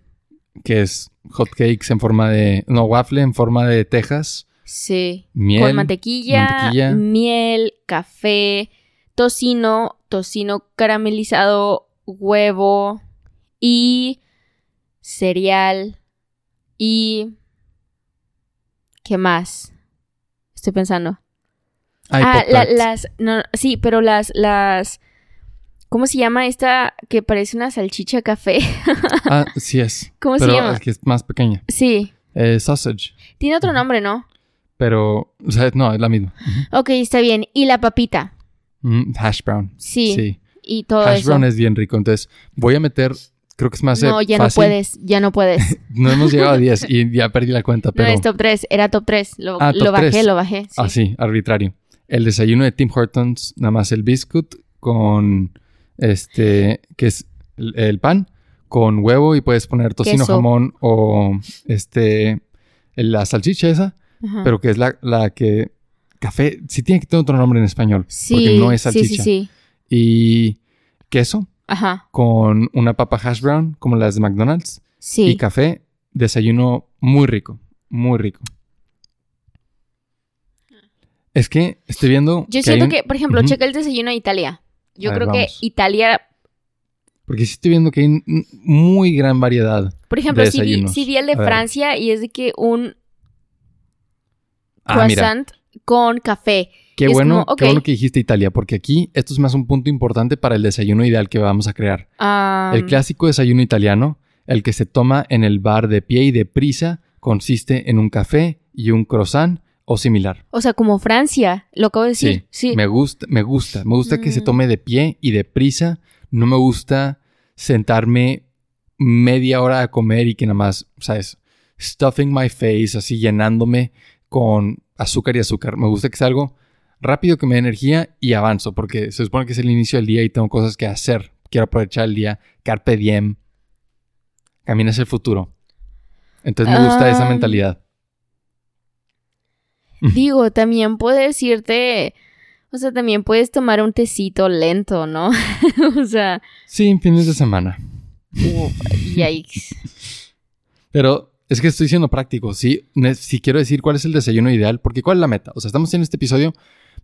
Que es hot cakes en forma de. No, waffle en forma de tejas. Sí. Miel. con mantequilla, mantequilla. miel, café, tocino, tocino caramelizado, huevo y cereal y ¿qué más? Estoy pensando. Ah, la- las no, sí, pero las las ¿Cómo se llama esta que parece una salchicha café? Ah, sí es. ¿Cómo pero se llama? es que es más pequeña. Sí, Eh, sausage. tiene otro nombre, ¿no? Pero, o sea, no, es la misma. Ok, está bien. Y la papita. Mm, hash brown. Sí. Sí. y todo hash eso. brown es bien rico. Entonces, voy a meter, creo que es más No, ya fácil. no puedes, ya no puedes. No hemos llegado a 10 y ya perdí la cuenta, No pero... es top 3, era top 3. Lo, Ah, lo top bajé, lo bajé. Sí. Así, arbitrario. El desayuno de Tim Hortons, nada más el biscuit con este, que es el, el pan, con huevo y puedes poner tocino, Queso. jamón o este, la salchicha esa, Ajá. pero que es la, la que, café, sí tiene que tener otro nombre en español, sí, porque no es salchicha. sí, sí. Y queso Ajá, con una papa hash brown, como las de McDonald's, sí. y café, desayuno muy rico, muy rico. Es que estoy viendo. Yo siento un- que, por ejemplo, Ujú. checa el desayuno de Italia. Yo ver, creo que. Italia, Porque sí estoy viendo que hay muy gran variedad. por ejemplo, De si vi, desayunos. sí vi el de. Francia y es de que un Ah, mira. croissant con café. Qué es bueno, como, qué bueno que dijiste Italia, porque aquí esto es más un punto importante para el desayuno ideal que vamos a crear. Ah, el clásico desayuno italiano, el que se toma en el bar de pie y de prisa, consiste en un café y un croissant o similar. o sea, como Francia, lo acabo de decir. Sí. Me gusta, me gusta. Me gusta que se Mm. tome de pie y de prisa. No me gusta sentarme media hora a comer y que nada más, ¿sabes? Stuffing my face, así llenándome con azúcar y azúcar. Me gusta que sea algo rápido que me dé energía y avanzo, porque se supone que es el inicio del día y tengo cosas que hacer. Quiero aprovechar el día. Carpe diem. Camina hacia el futuro. Entonces me gusta esa Ah. mentalidad. Digo, también puedes irte, o sea, también puedes tomar un tecito lento, ¿no? o sea, Sí, en fines de semana. yikes. Pero es que estoy siendo práctico, ¿sí? Si quiero decir cuál es el desayuno ideal, porque ¿cuál es la meta? O sea, estamos en este episodio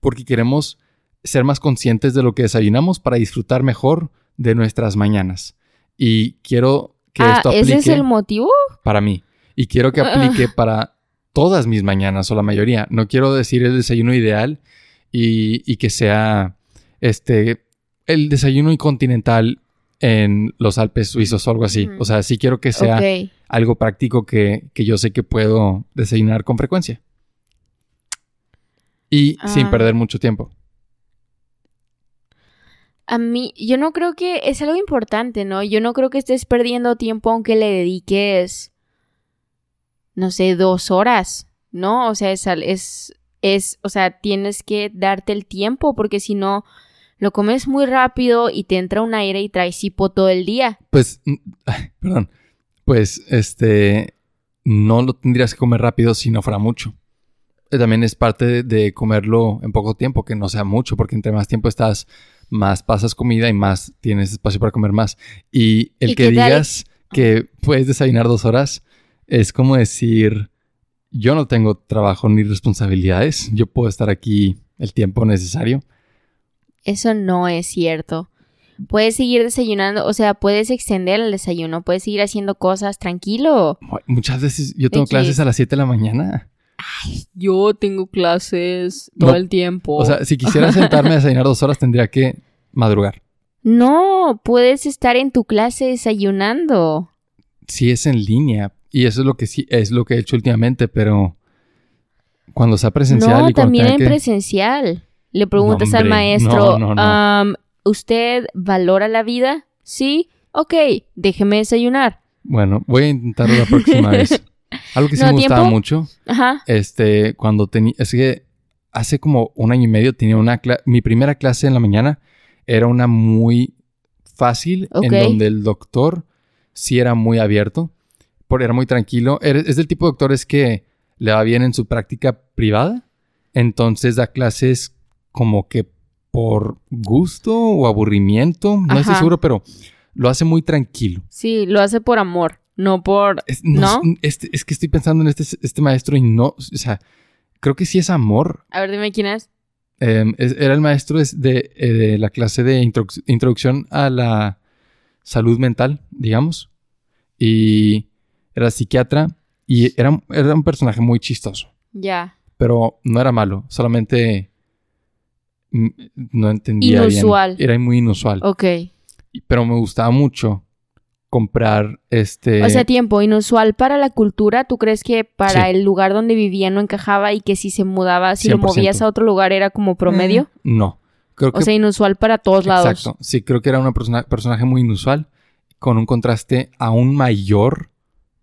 porque queremos ser más conscientes de lo que desayunamos para disfrutar mejor de nuestras mañanas. Y quiero que ah, esto ¿ese aplique es el motivo? para mí. Y quiero que Ah. aplique para todas mis mañanas o la mayoría. No quiero decir el desayuno ideal y, y que sea este el desayuno continental en los Alpes suizos o algo así. O sea, sí quiero que sea algo práctico que, que yo sé que puedo desayunar con frecuencia. Y sin Ah. perder mucho tiempo. A mí, yo no creo que es algo importante, ¿no? Yo no creo que estés perdiendo tiempo aunque le dediques, no sé, dos horas, ¿no? O sea, es, es, es, o sea, tienes que darte el tiempo porque si no, lo comes muy rápido y te entra un aire y traes hipo todo el día. Pues, perdón. Pues, este, no lo tendrías que comer rápido si no fuera mucho. Eh, También es parte de, comerlo en poco tiempo, que no sea mucho, porque entre más tiempo estás, más pasas comida y más tienes espacio para comer más. Y el ¿Y que digas que puedes desayunar dos horas es como decir, yo no tengo trabajo ni responsabilidades, yo puedo estar aquí el tiempo necesario. Eso no es cierto. Puedes seguir desayunando, o sea, puedes extender el desayuno, puedes seguir haciendo cosas tranquilo. Muchas veces yo tengo clases a las 7 de la mañana. Yo tengo clases todo No, el tiempo. O sea, si quisiera sentarme a desayunar dos horas, tendría que madrugar. no, puedes estar en tu clase desayunando. Sí es en línea. Y eso es lo que sí es lo que he hecho últimamente, pero cuando sea presencial no, y también en que... presencial. Le preguntas No, al maestro, no, no, no. "Am, ¿usted valora la vida? Sí, ok, déjeme desayunar. Bueno, voy a intentarlo la próxima vez. Algo que sí me gustaba mucho, Ajá, este, cuando tenía... Es que hace como un año y medio tenía una clase... Mi primera clase en la mañana era una muy fácil, en donde el doctor sí era muy abierto, porque era muy tranquilo. Es del tipo de doctores que le va bien en su práctica privada, entonces da clases como que por gusto o aburrimiento, no estoy seguro, pero lo hace muy tranquilo. sí, lo hace por amor, no por... Es, no este- es que estoy pensando en este, este maestro y no, o sea, creo que sí es amor. A ver, dime quién es. Eh, es- era el maestro de, de, eh, de la clase de introduc- introducción a la salud mental, digamos. Y era psiquiatra y era, era un personaje muy chistoso, Ya. pero no era malo, solamente mm, no entendía bien. Inusual. Era muy inusual. Ok. Pero me gustaba mucho comprar este... O sea, tiempo inusual para la cultura. ¿Tú crees que para Sí. el lugar donde vivía no encajaba y que si se mudaba, si lo 100%. movías a otro lugar era como promedio? No. Creo que O sea, inusual para todos lados. Exacto. Sí, creo que era un personaje muy inusual, con un contraste aún mayor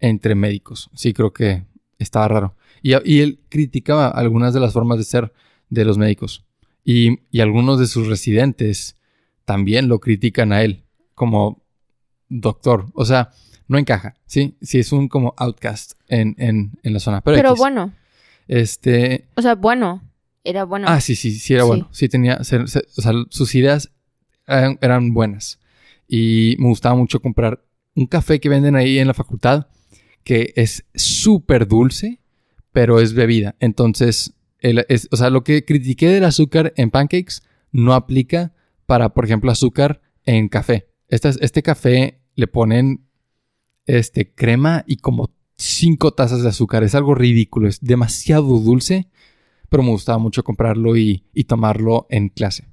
entre médicos. Sí, creo que estaba raro. Y, y él criticaba algunas de las formas de ser de los médicos. Y, y, algunos de sus residentes también lo critican a él como doctor. O sea, no encaja, ¿sí? Sí, es un como outcast en, en, en la zona. Pero, Pero X. bueno, Este, o sea, bueno, era bueno. Ah, sí, sí, sí era Sí. bueno. Sí tenía, se- se- o sea, sus ideas eran, eran buenas. Y me gustaba mucho comprar un café que venden ahí en la facultad que es súper dulce, pero es bebida. Entonces, el- es- o sea, lo que critiqué del azúcar en pancakes no aplica para, por ejemplo, azúcar en café. Este café le ponen este, crema y como cinco tazas de azúcar. Es algo ridículo, es demasiado dulce pero me gustaba mucho comprarlo y, y tomarlo en clase.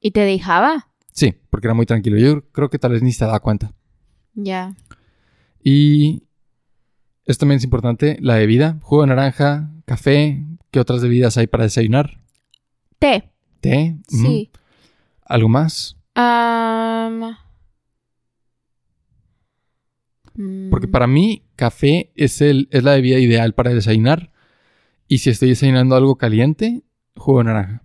¿Y te dejaba? Sí, porque era muy tranquilo. Yo creo que tal vez ni se daba cuenta. Ya. Y esto también es importante, la bebida, jugo de naranja, café, ¿qué otras bebidas hay para desayunar? Té. Té. Sí. algo más, Am, porque mm, para mí café es, el, es la bebida ideal para desayunar y si estoy desayunando algo caliente, jugo de naranja.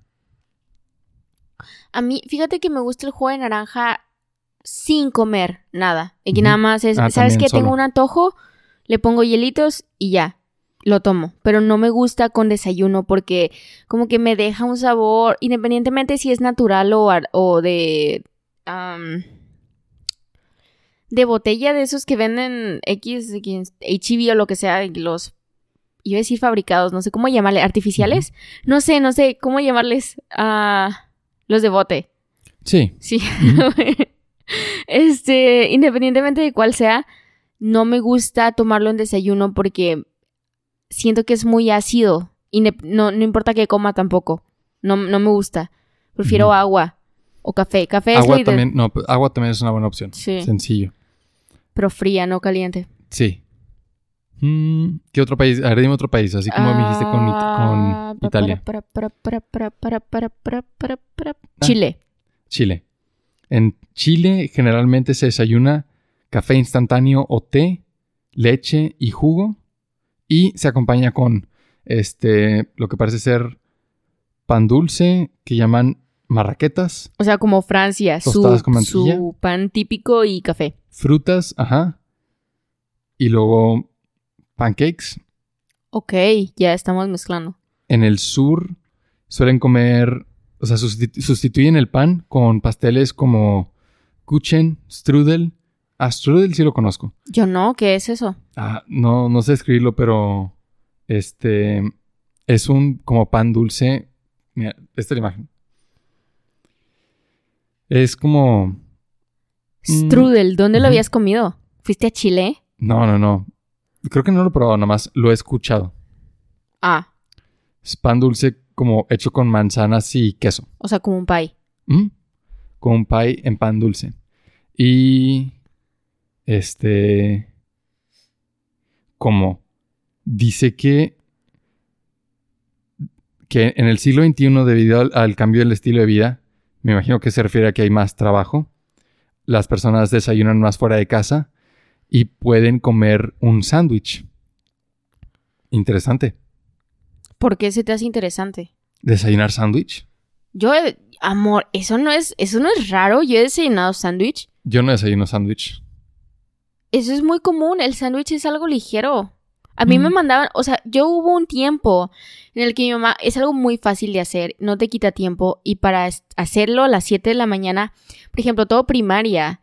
A mí, fíjate que me gusta el jugo de naranja sin comer nada. Y que nada más es, Ah, ¿sabes qué? Tengo un antojo, le pongo hielitos y ya, lo tomo. Pero no me gusta con desayuno porque como que me deja un sabor, independientemente si es natural o, o de... de botella de esos que venden X, X, HEB o lo que sea, los... Iba a decir fabricados, no sé cómo llamarle, artificiales. No sé, no sé cómo llamarles a los de bote. Sí, Sí. este, independientemente de cuál sea, no me gusta tomarlo en desayuno porque siento que es muy ácido y no, no importa que coma tampoco. No, no me gusta. Prefiero agua o café. Café agua es también, no, agua también es una buena opción. Sí. Sencillo. Pero fría, no caliente. Sí. Mm, ¿Qué otro país? A ver, dime otro país, así como ah, me dijiste con, con Italia. Chile. Chile. En Chile generalmente se desayuna café instantáneo o té, leche y jugo y se acompaña con este lo que parece ser pan dulce que llaman marraquetas, O sea, como Francia. Su, con su pan típico y café. frutas, ajá, y luego pancakes. Ok, ya estamos mezclando. En el sur suelen comer, o sea, sustitu- sustituyen el pan con pasteles como Kuchen, Strudel. Ah, Strudel sí lo conozco. Yo no, ¿qué es eso? Ah, no, no sé escribirlo, pero este es un como pan dulce. Mira, esta es la imagen. Es como. Mm. Strudel, ¿dónde lo habías comido? ¿Fuiste a Chile? No, no, no. Creo que no lo he probado, nada más lo he escuchado. Ah, Es pan dulce como hecho con manzanas y queso. o sea, como un pie. ¿Mm? Con un pie en pan dulce. Y. Este. Como. Dice que. Que en el siglo XXI, debido al, al cambio del estilo de vida, me imagino que se refiere a que hay más trabajo. Las personas desayunan más fuera de casa y pueden comer un sándwich. Interesante. ¿Por qué se te hace interesante? ¿Desayunar sándwich? Yo, he- amor, eso no es, eso no es raro. Yo he desayunado sándwich. Yo no desayuno sándwich. Eso es muy común. El sándwich es algo ligero. A mí me mandaban, o sea, yo hubo un tiempo en el que mi mamá es algo muy fácil de hacer, no te quita tiempo y para hacerlo a las 7 de la mañana, por ejemplo, todo primaria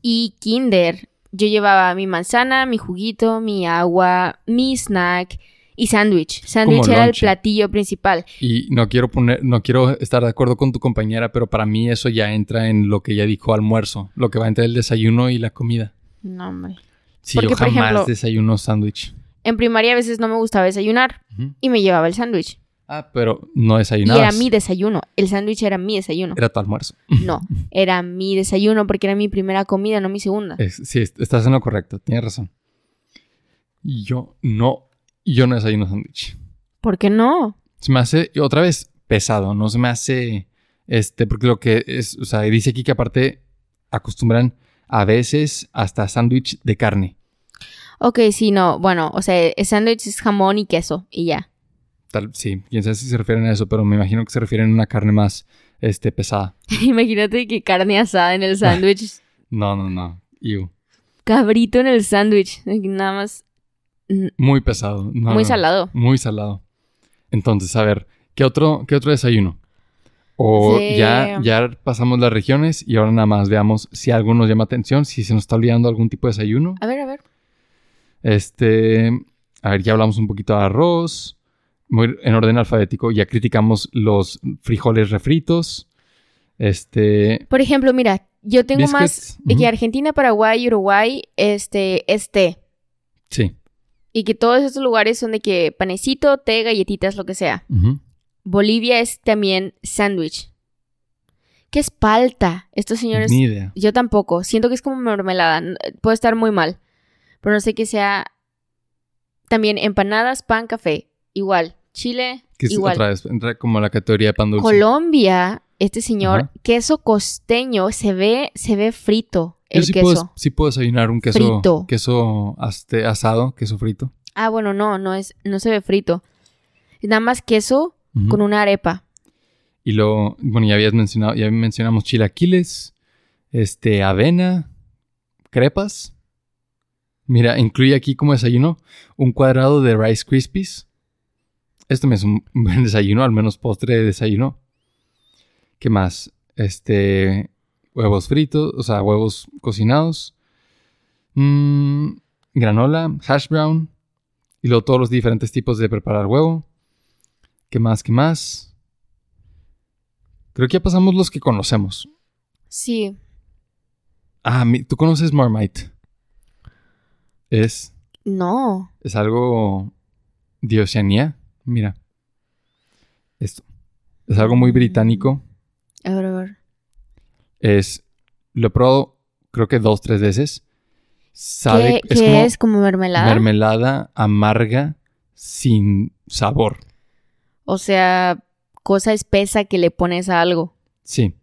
y kinder, yo llevaba mi manzana, mi juguito, mi agua, mi snack y sándwich. Sándwich era el platillo principal. Y no quiero poner, no quiero estar de acuerdo con tu compañera, pero para mí eso ya entra en lo que ya dijo almuerzo, lo que va entre el desayuno y la comida. No, hombre. Sí, Porque, yo por jamás ejemplo- desayuno sándwich. En primaria a veces no me gustaba desayunar y me llevaba el sándwich. Ah, pero no Y desayunabas. era mi desayuno. El sándwich era mi desayuno. Era tu almuerzo. No, era mi desayuno porque era mi primera comida, no mi segunda. Es- sí, est- estás en lo correcto, tienes razón. Y Yo no, yo no desayuno sándwich. ¿Por qué no? Se me hace, y otra vez, pesado, no se me hace Este, porque lo que es, o sea, dice aquí que aparte acostumbran a veces hasta sándwich de carne. Ok, sí, no. Bueno, o sea, el sándwich es jamón y queso y ya. Tal, sí, quién sabe si se refieren a eso, pero me imagino que se refieren a una carne más este, pesada. Imagínate que carne asada en el sándwich. No, no, no. Ew. Cabrito en el sándwich. Nada más. Muy pesado. No, Muy no, salado. Muy salado. Entonces, a ver, ¿qué otro, qué otro desayuno? O Sí. ya, ya pasamos las regiones y ahora nada más veamos si algo nos llama atención, si se nos está olvidando algún tipo de desayuno. A ver, a ver. Este, a ver, ya hablamos un poquito de arroz, muy en orden alfabético, ya criticamos los frijoles refritos. Este, Por ejemplo, mira, yo tengo más Biscuits, de que. Argentina, Paraguay Uruguay, este, es té. sí. Y que todos estos lugares son de que panecito, té, galletitas, lo que sea. ujú. Bolivia es también sándwich. ¿Qué es palta? Estos señores. Ni idea. Yo tampoco. Siento que es como mermelada. Puede estar muy mal. Pero no sé qué sea. También empanadas, pan, café. Igual. Chile, Que es igual. otra vez, entra como la categoría de pan dulce. Colombia, este señor, Ajá. queso costeño, se ve, se ve frito Yo el sí queso. puedo, sí puedo desayunar un queso, Frito. queso asado, queso frito. Ah, bueno, no, no es, no se ve frito. Nada más queso Con una arepa. Y luego, bueno, ya habías mencionado, ya mencionamos chilaquiles, este, avena, crepas. Mira, incluye aquí como desayuno un cuadrado de Rice Krispies. Esto me es un buen desayuno, al menos postre de desayuno. ¿Qué más? Este, huevos fritos, o sea, huevos cocinados. Mm, granola, hash brown. Y luego todos los diferentes tipos de preparar huevo. ¿Qué más? ¿Qué más? Creo que ya pasamos los que conocemos. Sí. Ah, tú conoces Marmite. Es, No. es algo de Oceanía. Mira. Esto. Es algo muy británico. A ver, a ver. Es. Lo he probado, creo que dos, tres veces. Sabe. ¿Qué, es qué como es? ¿Como mermelada? mermelada amarga sin sabor. O sea, cosa espesa que le pones a algo. Sí.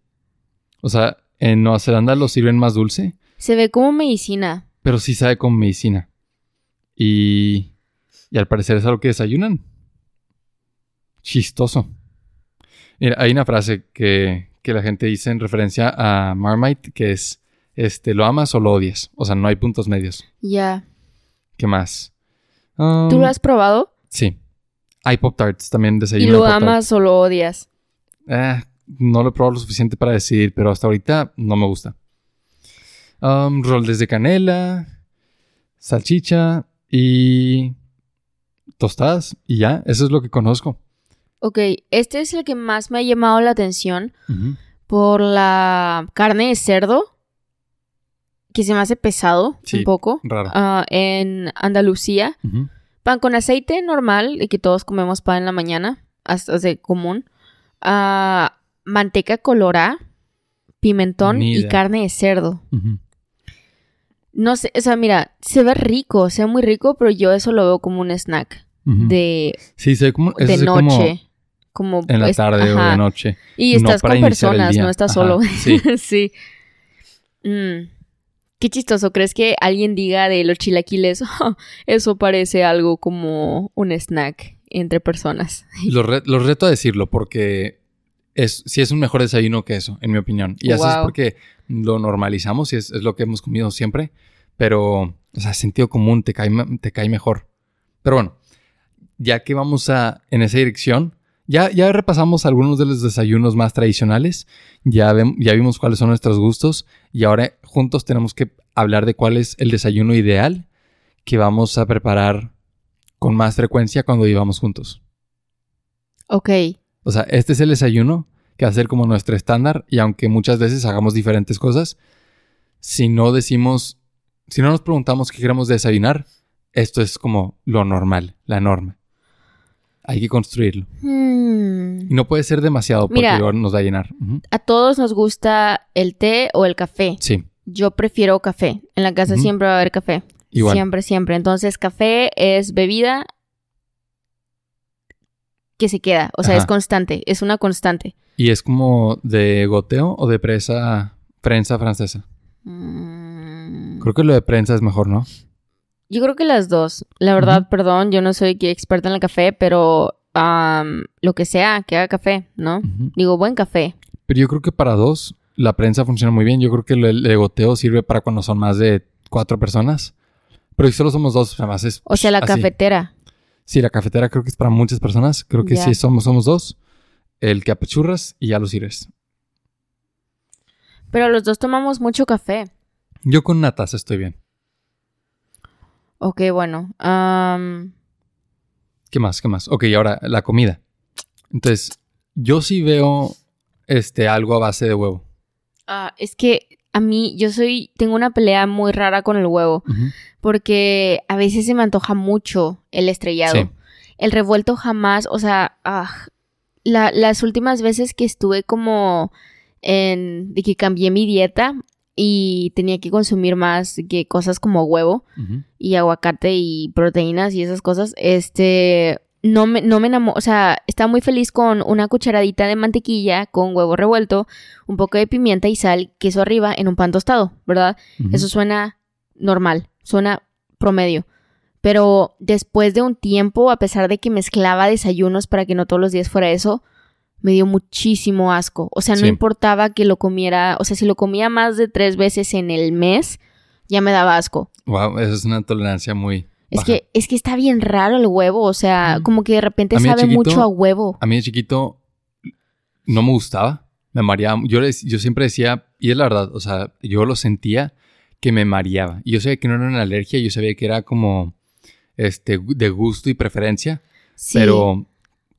O sea, en Nueva Zelanda lo sirven más dulce. Se ve como medicina. pero sí sabe como medicina. Y, y al parecer es algo que desayunan. Chistoso. Mira, hay una frase que, que la gente dice en referencia a Marmite que es, este, ¿lo amas o lo odias? O sea, no hay puntos medios. Ya. ¿Qué más? Um, ¿Tú lo has probado? Sí. Hay Pop Tarts también ¿Y desayuno. lo de Pop-Tarts. amas o lo odias? Eh, no lo he probado lo suficiente para decidir, pero hasta ahorita no me gusta. Um, rolls de canela, salchicha y tostadas y ya, eso es lo que conozco. Ok, este es el que más me ha llamado la atención por la carne de cerdo, que se me hace pesado Sí. un poco. Raro. Ah, en Andalucía, Ujú. Pan con aceite normal, y que todos comemos pan en la mañana, hasta de común. Ah, manteca colorada, pimentón y carne de cerdo. No sé, o sea, mira, se ve rico, se ve muy rico, pero yo eso lo veo como un snack de, Sí, se ve como, eso de se ve como noche. Como, en la es- tarde o de noche. Y estás con personas, no estás Ajá, solo. sí. sí. Mm. Qué chistoso. ¿Crees que alguien diga de los chilaquiles? "Ah, eso parece algo como un snack entre personas. Los, re- los reto a decirlo porque es, sí es un mejor desayuno que eso, en mi opinión. Y eso es Wow. porque lo normalizamos y es, es lo que hemos comido siempre. Pero, o sea, sentido común te cae, te cae mejor. Pero bueno, ya que vamos a, en esa dirección, ya, ya repasamos algunos de los desayunos más tradicionales, ya, vem- ya vimos cuáles son nuestros gustos y ahora juntos tenemos que hablar de cuál es el desayuno ideal que vamos a preparar con más frecuencia cuando vivamos juntos. Ok. O sea, este es el desayuno que va a ser como nuestro estándar y aunque muchas veces hagamos diferentes cosas, si no decimos, si no nos preguntamos qué queremos desayunar, esto es como lo normal, la norma. Hay que construirlo. Hmm. Y no puede ser demasiado porque Mira. luego nos va a llenar. A todos nos gusta el té o el café. Sí, Yo prefiero café. En la casa siempre va a haber café. igual. Siempre, siempre. Entonces, café es bebida que se queda. O sea, Ajá. es constante. Es una constante. ¿Y es como de goteo o de presa, prensa francesa? Mm, Creo que lo de prensa es mejor, ¿no? Yo creo que las dos. La verdad, perdón, yo no soy experta en el café, pero lo que sea, que haga café, ¿no? Digo, buen café. Pero yo creo que para dos la prensa funciona muy bien. Yo creo que el, el de goteo sirve para cuando son más de cuatro personas. Pero si solo somos dos, además es... O sea, la así. cafetera. Sí, la cafetera creo que es para muchas personas. Creo que Ya. sí somos, somos dos. El que apachurras y ya lo sirves. Pero los dos tomamos mucho café. Yo con una taza estoy bien. Ok, bueno. ¿Qué más? ¿Qué más? Ok, ahora la comida. Entonces, yo sí veo este algo a base de huevo. Ah, es que a mí, yo soy, tengo una pelea muy rara con el huevo. Porque a veces se me antoja mucho el estrellado. Sí. El revuelto jamás, o sea, ah, la- las últimas veces que estuve como en, de que cambié mi dieta y tenía que consumir más que cosas como huevo y aguacate y proteínas y esas cosas, este, no me, no me enamoró, o sea, estaba muy feliz con una cucharadita de mantequilla con huevo revuelto, un poco de pimienta y sal, queso arriba en un pan tostado, ¿verdad? Eso suena normal, suena promedio. Pero después de un tiempo, a pesar de que mezclaba desayunos para que no todos los días fuera eso, me dio muchísimo asco. O sea, no Sí. importaba que lo comiera, o sea, si lo comía más de tres veces en el mes, ya me daba asco. Wow, eso es una tolerancia muy. Es que, es que está bien raro el huevo, o sea, Ujú. como que de repente de sabe chiquito- mucho a huevo. A mí de chiquito no me gustaba, me mareaba. Yo, les- yo siempre decía, y es la verdad, o sea, yo lo sentía que me mareaba. Y yo sabía que no era una alergia, yo sabía que era como este de gusto y preferencia, Sí. pero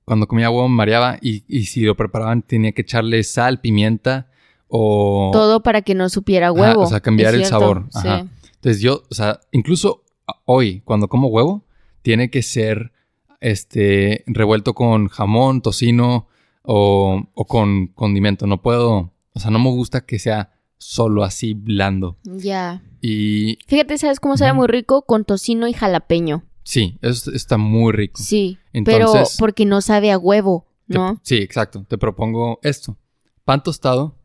cuando comía huevo me mareaba y, y si lo preparaban tenía que echarle sal, pimienta o... Todo para que no supiera Ajá, huevo. o sea, cambiar el sabor, sí. Entonces yo, o sea, incluso hoy cuando como huevo, tiene que ser este revuelto con jamón, tocino o, o con condimento. No puedo, o sea, no me gusta que sea solo así blando. Ya. Y Fíjate, ¿sabes cómo sabe muy rico? Con tocino y jalapeño. sí, eso está muy rico. Sí, Entonces- pero porque no sabe a huevo, Te- ¿no? sí, exacto. Te propongo esto. Pan tostado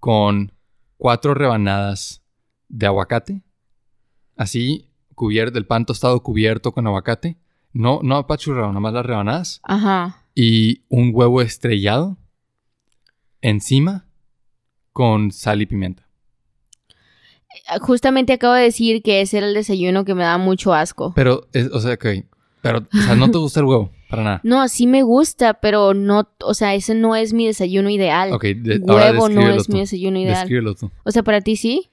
con cuatro rebanadas de aguacate. Así, cubierto, el pan tostado cubierto con aguacate. No, no apachurrado, nomás las rebanadas. Ajá. Y un huevo estrellado encima con sal y pimienta. Justamente acabo de decir que ese era el desayuno que me da mucho asco. Pero, es- o sea, ok. Pero, o sea, no te gusta el huevo, para nada. No, sí me gusta, pero no, o sea, ese no es mi desayuno ideal. Ok, de- ahora Huevo no es tú. mi desayuno ideal. Descríbelo tú. O sea, para ti sí.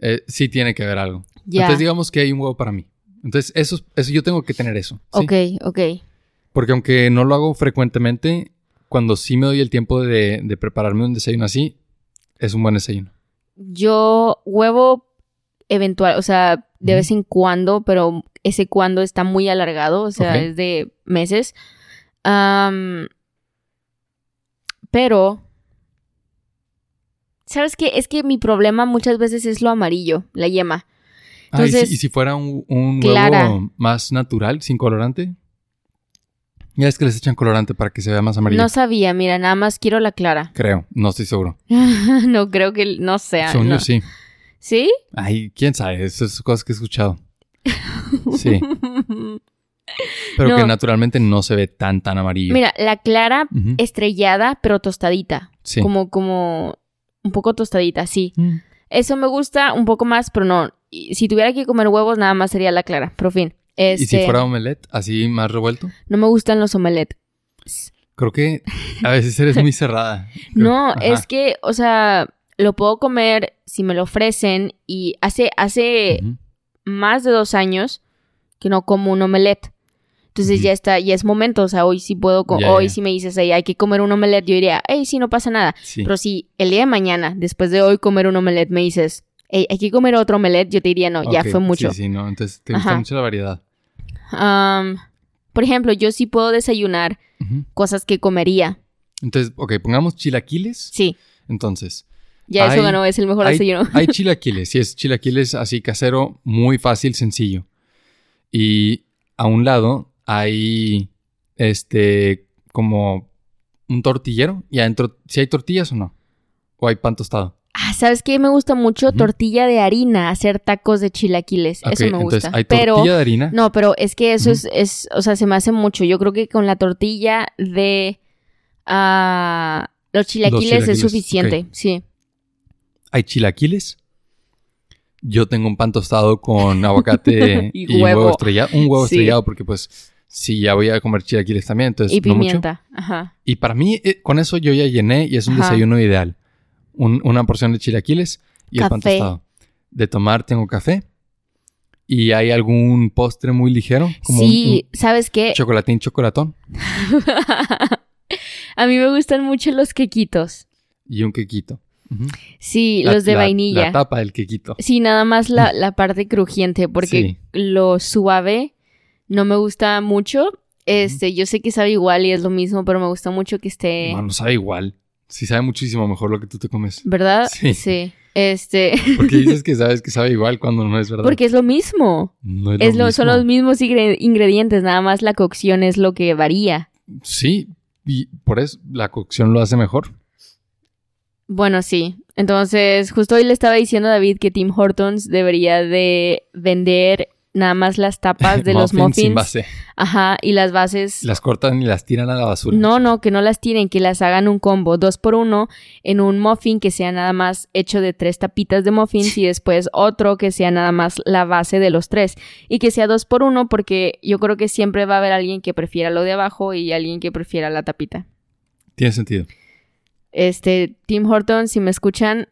Eh, sí tiene que haber algo. Ya. Entonces digamos que hay un huevo para mí. Entonces eso, es- eso yo tengo que tener eso. ¿sí? Ok, ok. Porque aunque no lo hago frecuentemente, cuando sí me doy el tiempo de, de prepararme un desayuno así, es un buen desayuno. Yo huevo eventual, o sea, de vez en cuando, pero ese cuando está muy alargado, o sea, es de meses. Pero, ¿sabes qué? Es que mi problema muchas veces es lo amarillo, la yema. Ah, ¿y si- ¿y, si, fuera un, un Clara. huevo más natural, sin colorante? Ya es que les echan colorante para que se vea más amarillo. No sabía, mira, nada más quiero la clara. Creo, no estoy seguro. no creo que, no sea. Según no. yo sí. ¿Sí? Ay, quién sabe, esas son cosas que he escuchado. Sí, pero No. que naturalmente no se ve tan, tan amarillo. Mira, la clara estrellada, pero tostadita. Sí. Como, como, un poco tostadita, sí. Mm. Eso me gusta un poco más, pero no. Y Si tuviera que comer huevos, nada más sería la clara. Pero fin. ¿Y si Este, fuera omelette, así más revuelto? No me gustan los omelette. Creo que a veces eres muy cerrada. No, Ajá. es que, o sea, lo puedo comer si me lo ofrecen. Y hace, hace más de dos años que no como un omelette. Entonces ya está, ya es momento. O sea, hoy sí puedo, Ya, hoy ya. si me dices, "Ey, hay que comer un omelette, yo diría, hey, sí, no pasa nada. Sí. Pero si el día de mañana, después de hoy comer un omelette, me dices, hey, hay que comer otro omelette, yo te diría, no, ya fue mucho. Sí, sí, no. Entonces te gusta Ajá. mucho la variedad. Por ejemplo, yo sí puedo desayunar cosas que comería. Entonces, ok, pongamos chilaquiles. Sí, Entonces, ya eso ganó, es el mejor hay, desayuno. hay chilaquiles. Si es chilaquiles así casero, muy fácil, sencillo. Y a un lado hay, este, como un tortillero y adentro, si hay tortillas o no. O hay pan tostado. Ah, ¿sabes qué? Me gusta mucho tortilla de harina, hacer tacos de chilaquiles. Eso me entonces gusta. hay pero tortilla de harina. no, pero es que eso es, es, o sea, se me hace mucho. Yo creo que con la tortilla de ah, los chilaquiles, chilaquiles, es suficiente. Sí. Hay chilaquiles. Yo tengo un pan tostado con aguacate Y huevo huevo. estrellado. Un huevo Sí. estrellado porque pues si ya voy a comer chilaquiles también, entonces Y no mucho. pimienta. Ajá. Y para mí, eh, con eso yo ya llené y es un Ajá. desayuno ideal. Un- una porción de chilaquiles y el pan tostado. De tomar tengo café. Y hay algún postre muy ligero, como un- sí, ¿sabes qué? chocolatín, chocolatón A mí me gustan mucho los quequitos. y un quequito. Sí, La- los de la- vainilla. La tapa del quequito. Sí, nada más la, la parte crujiente, porque Sí. lo suave no me gusta mucho. Este, yo sé que sabe igual y es lo mismo, pero me gusta mucho que esté. No, no sabe igual. Sí sabe muchísimo mejor lo que tú te comes. ¿Verdad? Sí. Este, Porque dices que sabes que sabe igual cuando no es verdad. porque es lo mismo. no es, Es lo lo, son mismo. los mismos ingre- ingredientes, nada más la cocción es lo que varía. Sí, y por eso la cocción lo hace mejor. Bueno, sí. Entonces, justo hoy le estaba diciendo a David que Tim Hortons debería de vender nada más las tapas de los Muffins sin base. Ajá, y las bases. Las cortan y las tiran a la basura. No, no, que no las tiren, que las hagan un combo, dos por uno, en un muffin que sea nada más hecho de tres tapitas de muffins y después otro que sea nada más la base de los tres. Y que sea dos por uno porque yo creo que siempre va a haber alguien que prefiera lo de abajo y alguien que prefiera la tapita. Tiene sentido. Este, Tim Horton, si me escuchan,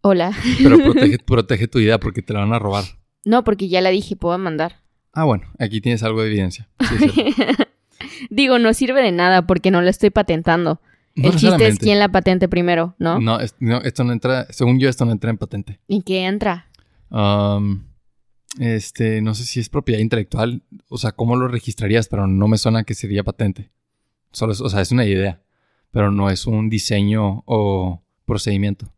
hola. Pero protege, protege tu idea porque te la van a robar. No, porque ya la dije, puedo mandar. Ah, bueno, aquí tienes algo de evidencia. Sí. Digo, no sirve de nada porque no la estoy patentando. No El chiste es quién la patente primero, ¿no? No, es- no, esto no entra, según yo, esto no entra en patente. ¿Y qué entra? Um, este, no sé si es propiedad intelectual, o sea, cómo lo registrarías, pero no me suena que sería patente. Solo es, o sea, es una idea, pero no es un diseño o procedimiento.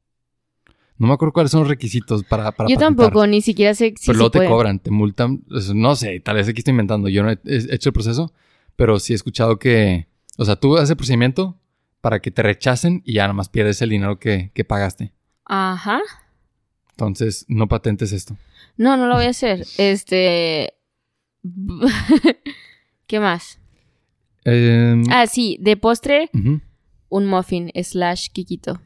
No me acuerdo cuáles son los requisitos para, para Yo patentar, tampoco, ni siquiera sé si pero luego te cobran, te multan. No sé, tal vez aquí estoy inventando. Yo no he, he hecho el proceso, pero sí he escuchado que, o sea, tú haces el procedimiento para que te rechacen y ya nada más pierdes el dinero que, que pagaste. Ajá. Entonces, no patentes esto. No, no lo voy a hacer. Este. ¿Qué más? Em, Ah, sí, de postre, un muffin slash kikito.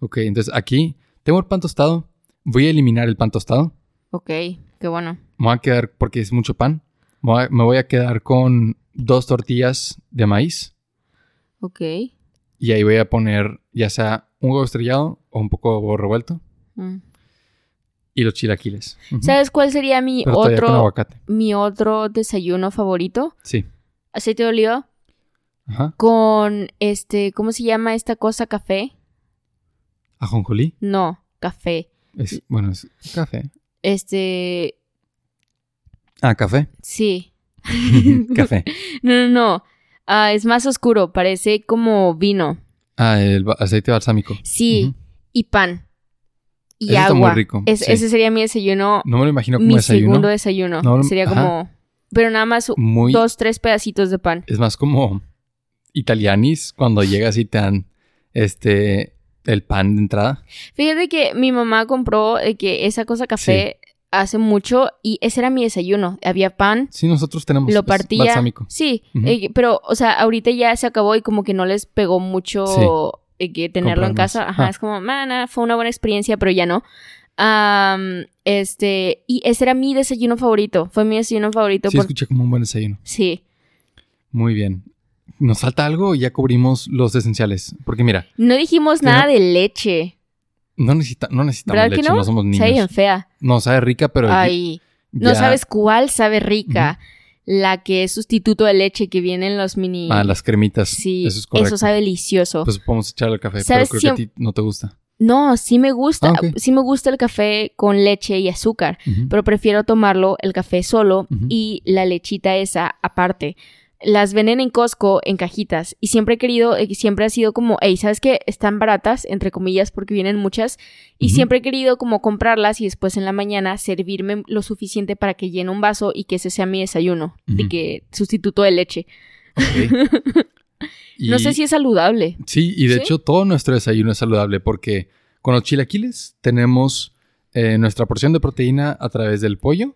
Ok, entonces aquí tengo el pan tostado. Voy a eliminar el pan tostado. Ok, qué bueno. Me voy a quedar, porque es mucho pan, me voy a, quedar con dos tortillas de maíz. Ok. Y ahí voy a poner ya sea un huevo estrellado o un poco de huevo revuelto. Mm. Y los chilaquiles. ¿Sabes cuál sería mi Pero otro, mi otro desayuno favorito? Sí. Aceite de oliva Ajá. con este, ¿cómo se llama esta cosa? ¿Café? Ajonjolí. No, café. Es, bueno, es café. Este, Ah, café. sí. café. No, no, no. Ah, es más oscuro, parece como vino. Ah, el ba- aceite balsámico. Sí, y pan. Y está agua. muy rico, Es- sí. Ese sería mi desayuno, No me lo imagino como mi desayuno. segundo desayuno. No, sería ajá. como, pero nada más Muy, dos, tres pedacitos de pan. Es más como italianis cuando llegas y te dan este el pan de entrada. Fíjate que mi mamá compró eh, que esa cosa café hace mucho y ese era mi desayuno. Había pan, Sí, nosotros tenemos lo partía. balsámico. Sí, Ujú. eh, pero, o sea, ahorita ya se acabó y como que no les pegó mucho Sí. eh, que tenerlo en casa. Ajá, Ah. es como, mana, fue una buena experiencia, pero ya no. Am, este, y ese era mi desayuno favorito. Fue mi desayuno favorito. Sí, por- escuché como un buen desayuno. sí. Muy bien. ¿Nos falta algo o ya cubrimos los esenciales? Porque mira, No dijimos nada de leche. no, necesita, no necesitamos ¿Verdad leche, que no? no? somos Sabe bien niños. fea. No, sabe rica, pero ya- Ay, no sabes cuál sabe rica. La que es sustituto de leche que viene en los mini. Ah, las cremitas. Sí, eso es correcto. sabe delicioso. Pues podemos echarle al café, pero ¿Sabes creo si- que a ti no te gusta. No, sí me gusta. Ah. Sí me gusta el café con leche y azúcar. Pero prefiero tomarlo el café solo y la lechita esa aparte. Las venden en Costco en cajitas y siempre he querido, eh, siempre ha sido como, hey, ¿sabes qué? Están baratas, entre comillas, porque vienen muchas. Y siempre he querido como comprarlas y después en la mañana servirme lo suficiente para que llene un vaso y que ese sea mi desayuno, de Ujú. que sustituto de leche. No sé si es saludable. Sí, y de ¿Sí? hecho todo nuestro desayuno es saludable porque con los chilaquiles tenemos eh, nuestra porción de proteína a través del pollo,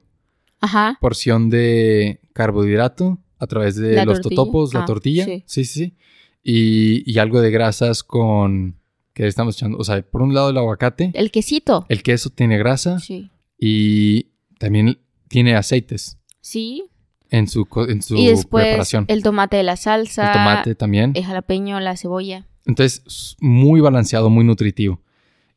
Ajá. porción de carbohidrato a través de ¿La los tortilla? totopos, la Ah, tortilla. sí. Sí, sí, sí. Y, y algo de grasas con... que estamos echando? O sea, por un lado el aguacate, El quesito. el queso tiene grasa Sí. y también tiene aceites Sí. en su, en su y después preparación. el tomate de la salsa. el tomate también. El jalapeño, la cebolla. Entonces, muy balanceado, muy nutritivo.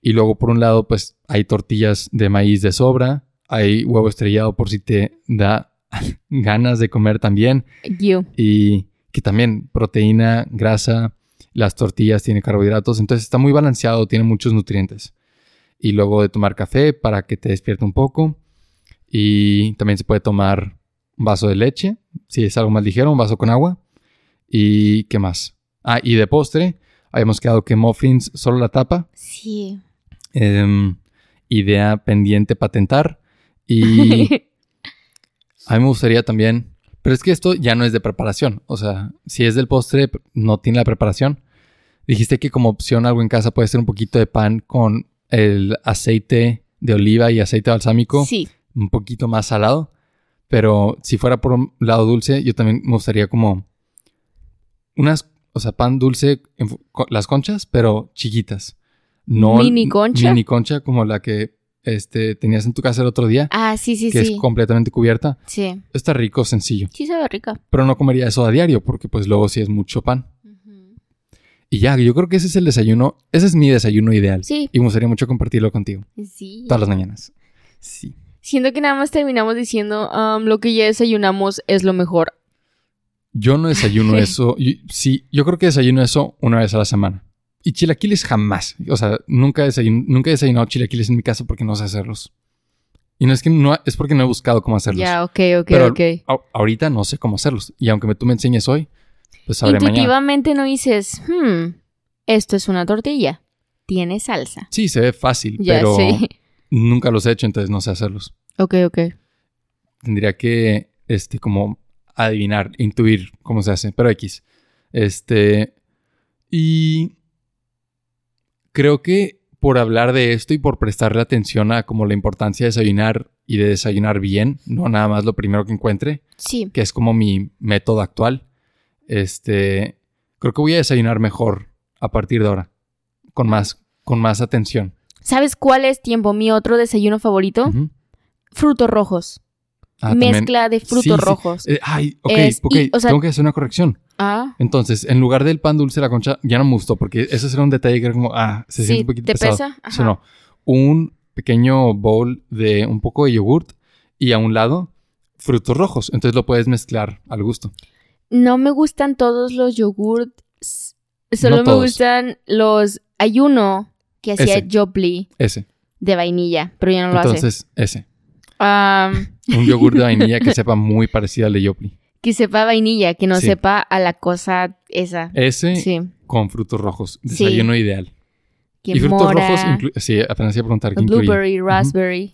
Y luego, por un lado, pues hay tortillas de maíz de sobra, hay huevo estrellado por si te da ganas de comer también. You. Y que también proteína, grasa, las tortillas tienen carbohidratos. Entonces, está muy balanceado, tiene muchos nutrientes. Y luego de tomar café para que te despierte un poco. Y también se puede tomar un vaso de leche, si es algo más ligero, un vaso con agua. ¿Y qué más? Ah, y de postre, habíamos quedado que muffins solo la tapa. Sí. Em, idea pendiente patentar. Y a mí me gustaría también, pero es que esto ya no es de preparación. O sea, si es del postre, no tiene la preparación. Dijiste que como opción algo en casa puede ser un poquito de pan con el aceite de oliva y aceite balsámico sí. un poquito más salado. Pero si fuera por un lado dulce, yo también me gustaría como unas, o sea, pan dulce, en las conchas, pero chiquitas. No ¿Mini concha? Mini concha como la que este, tenías en tu casa el otro día, Ah, sí, sí, que sí. es completamente cubierta. Sí. Está rico, sencillo. Sí sabe rica. Pero no comería eso a diario porque pues luego sí es mucho pan. Y ya, yo creo que ese es el desayuno, ese es mi desayuno ideal. Sí. Y me gustaría mucho compartirlo contigo. Sí. Todas las mañanas. Sí. Siento que nada más terminamos diciendo "Am, lo que ya desayunamos es lo mejor. Yo no desayuno eso. sí, yo creo que desayuno eso una vez a la semana. Y chilaquiles jamás. O sea, nunca, desayun- nunca he desayunado chilaquiles en mi casa porque no sé hacerlos. Y no es que no, es porque no he buscado cómo hacerlos. Ya, ok, ok, Pero ok. ahorita no sé cómo hacerlos. Y aunque tú me enseñes hoy, pues sabré mañana. Intuitivamente no dices, hmm, esto es una tortilla. Tiene salsa. Sí, se ve fácil, Ya pero sé. nunca los he hecho, entonces no sé hacerlos. Ok, ok. Tendría que, este, como adivinar, intuir cómo se hace, pero X. Este, y creo que por hablar de esto y por prestarle atención a como la importancia de desayunar y de desayunar bien, no nada más lo primero que encuentre, Sí. que es como mi método actual, este, creo que voy a desayunar mejor a partir de ahora, con más, con más atención. ¿Sabes cuál es tiempo? Mi otro desayuno favorito. Ujú. Frutos rojos. Ah, también- Mezcla de frutos Sí, sí. rojos. Eh, ay, ok, Es- ok, y, o sea- tengo que hacer una corrección. Ah, Entonces, en lugar del pan dulce la concha, ya no me gustó porque eso era un detalle que era como, ah, se Sí, siente un poquito ¿te pesado. pesa? Ajá. no. Un pequeño bowl de un poco de yogurt y a un lado frutos rojos. Entonces lo puedes mezclar al gusto. no me gustan todos los yogurts. Solo No me gustan los... Hay uno que hacía. Jopli Ese. de vainilla, pero ya no lo hace. Entonces, ese. Un yogur de vainilla que sepa muy parecido al de Yopli. Que sepa vainilla, que no Sí. sepa a la cosa esa. Ese Sí. con frutos rojos. Sí. Desayuno ideal. Que y frutos mora, rojos, sí, apenas iba a preguntar qué incluye. blueberry, raspberry,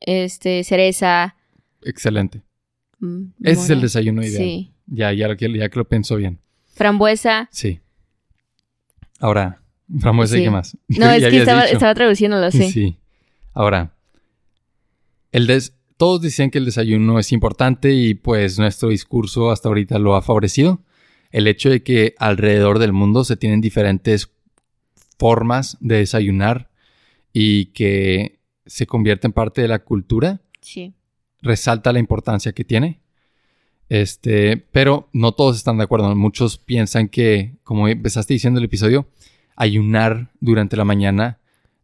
este, cereza. Excelente. mm, Ese es el desayuno ideal. Sí. Ya, ya, que- ya que lo pienso bien. Frambuesa. Sí. Ahora, frambuesa y Sí. qué más. No, es que estaba, estaba traduciéndolo, sí. Sí. Ahora, el des- todos dicen que el desayuno es importante y pues nuestro discurso hasta ahorita lo ha favorecido. El hecho de que alrededor del mundo se tienen diferentes formas de desayunar y que se convierte en parte de la cultura Sí. resalta la importancia que tiene. Este, pero no todos están de acuerdo. Muchos piensan que, como empezaste diciendo en el episodio, ayunar durante la mañana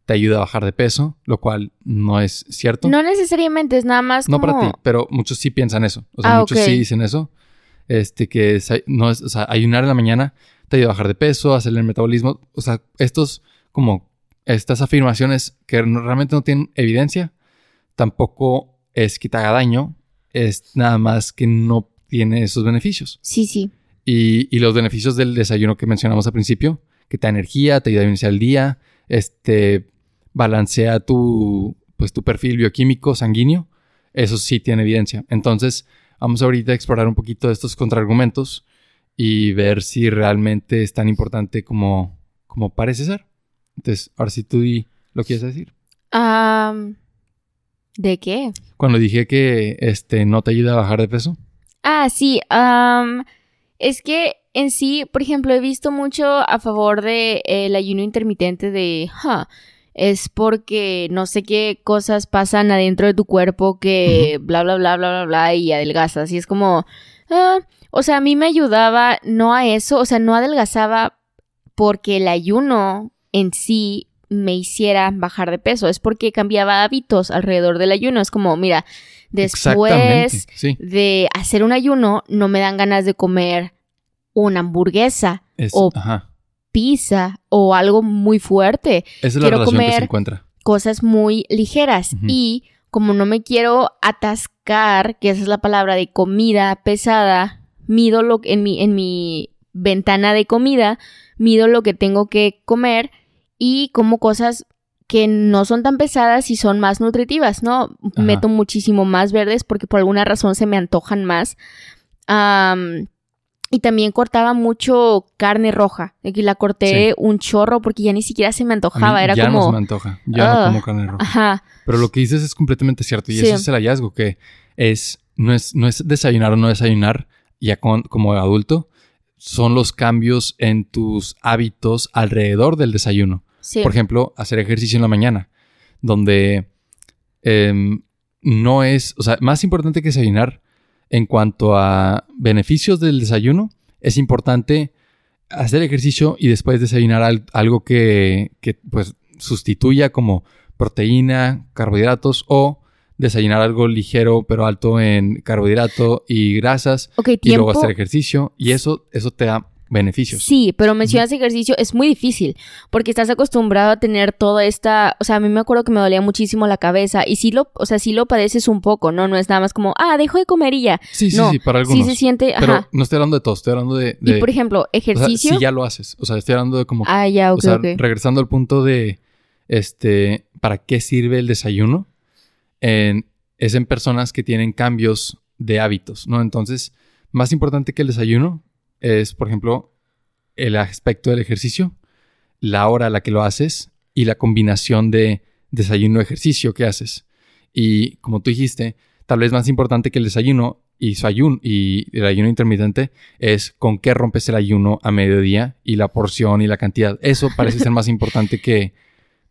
te ayuda a bajar de peso, lo cual no es cierto. No necesariamente, es nada más No como... para ti, pero muchos sí piensan eso. O sea, Ah, muchos sí dicen eso. Este, que es- no es, o sea, ayunar en la mañana te ayuda a bajar de peso, a hacer el metabolismo. O sea, estos, como, estas afirmaciones que no- realmente no tienen evidencia, tampoco es que te haga daño, es nada más que no tiene esos beneficios. Sí, sí. Y, y los beneficios del desayuno que mencionamos al principio, que te da energía, te ayuda a iniciar el día, este, balancea tu, pues, tu perfil bioquímico sanguíneo, eso sí tiene evidencia. Entonces, vamos ahorita a explorar un poquito de estos contraargumentos y ver si realmente es tan importante como, como parece ser. Entonces, ahora sí tú di lo quieres decir. Am, ¿De qué? Cuando dije que este no te ayuda a bajar de peso. Ah, sí. es que en sí, por ejemplo, he visto mucho a favor del el ayuno intermitente de, "Ja, es porque no sé qué cosas pasan adentro de tu cuerpo que bla, bla, bla, bla, bla, bla, y adelgazas. Y es como, ah, o sea, a mí me ayudaba no a eso, o sea, no adelgazaba porque el ayuno en sí me hiciera bajar de peso, es porque cambiaba hábitos alrededor del ayuno. Es como, mira, después Sí. de hacer un ayuno, no me dan ganas de comer una hamburguesa Es, o ajá. Pizza o algo muy fuerte, Esa es la quiero relación que se comer- encuentra. cosas muy ligeras. Y como no me quiero atascar, que esa es la palabra de comida pesada, mido lo en mi, en mi ventana de comida, mido lo que tengo que comer y como cosas que no son tan pesadas y son más nutritivas, ¿no? Ajá. Meto muchísimo más verdes porque por alguna razón se me antojan más. Y también cortaba mucho carne roja. que la corté Sí. un chorro porque ya ni siquiera se me A mí antojaba. Era ya no como. se me antoja. Ya no como carne roja. Ajá. Pero lo que dices es completamente cierto. Y Sí. ese es el hallazgo, que es no, es, no es desayunar o no desayunar ya con- como adulto. Son los cambios en tus hábitos alrededor del desayuno. Sí. Por ejemplo, hacer ejercicio en la mañana, donde em, no es, o sea, más importante que desayunar en cuanto a beneficios del desayuno, es importante hacer ejercicio y después desayunar al- algo que, que, pues sustituya como proteína, carbohidratos o desayunar algo ligero pero alto en carbohidrato y grasas y luego hacer ejercicio y eso, eso te da beneficios. Sí, pero mencionas ejercicio, es muy difícil porque estás acostumbrado a tener toda esta, o sea, a mí me acuerdo que me dolía muchísimo la cabeza y sí lo, o sea, sí lo padeces un poco, ¿no? No es nada más como, ah, dejo de comer y ya. Sí, sí, no, sí, para sí algunos. se siente, Pero no estoy hablando de todo, estoy hablando de... Y por ejemplo, o sea, ejercicio. si ya lo haces. O sea, estoy hablando de como... Ah, ya, ok, o sea, ok. regresando al punto de... Este... ¿Para qué sirve el desayuno? En, es en personas que tienen cambios de hábitos, ¿no? Entonces, más importante que el desayuno es, por ejemplo, el aspecto del ejercicio, la hora a la que lo haces y la combinación de desayuno-ejercicio que haces. Y como tú dijiste, tal vez más importante que el desayuno y su ayuno y el ayuno intermitente es con qué rompes el ayuno a mediodía y la porción y la cantidad. Eso parece ser más importante que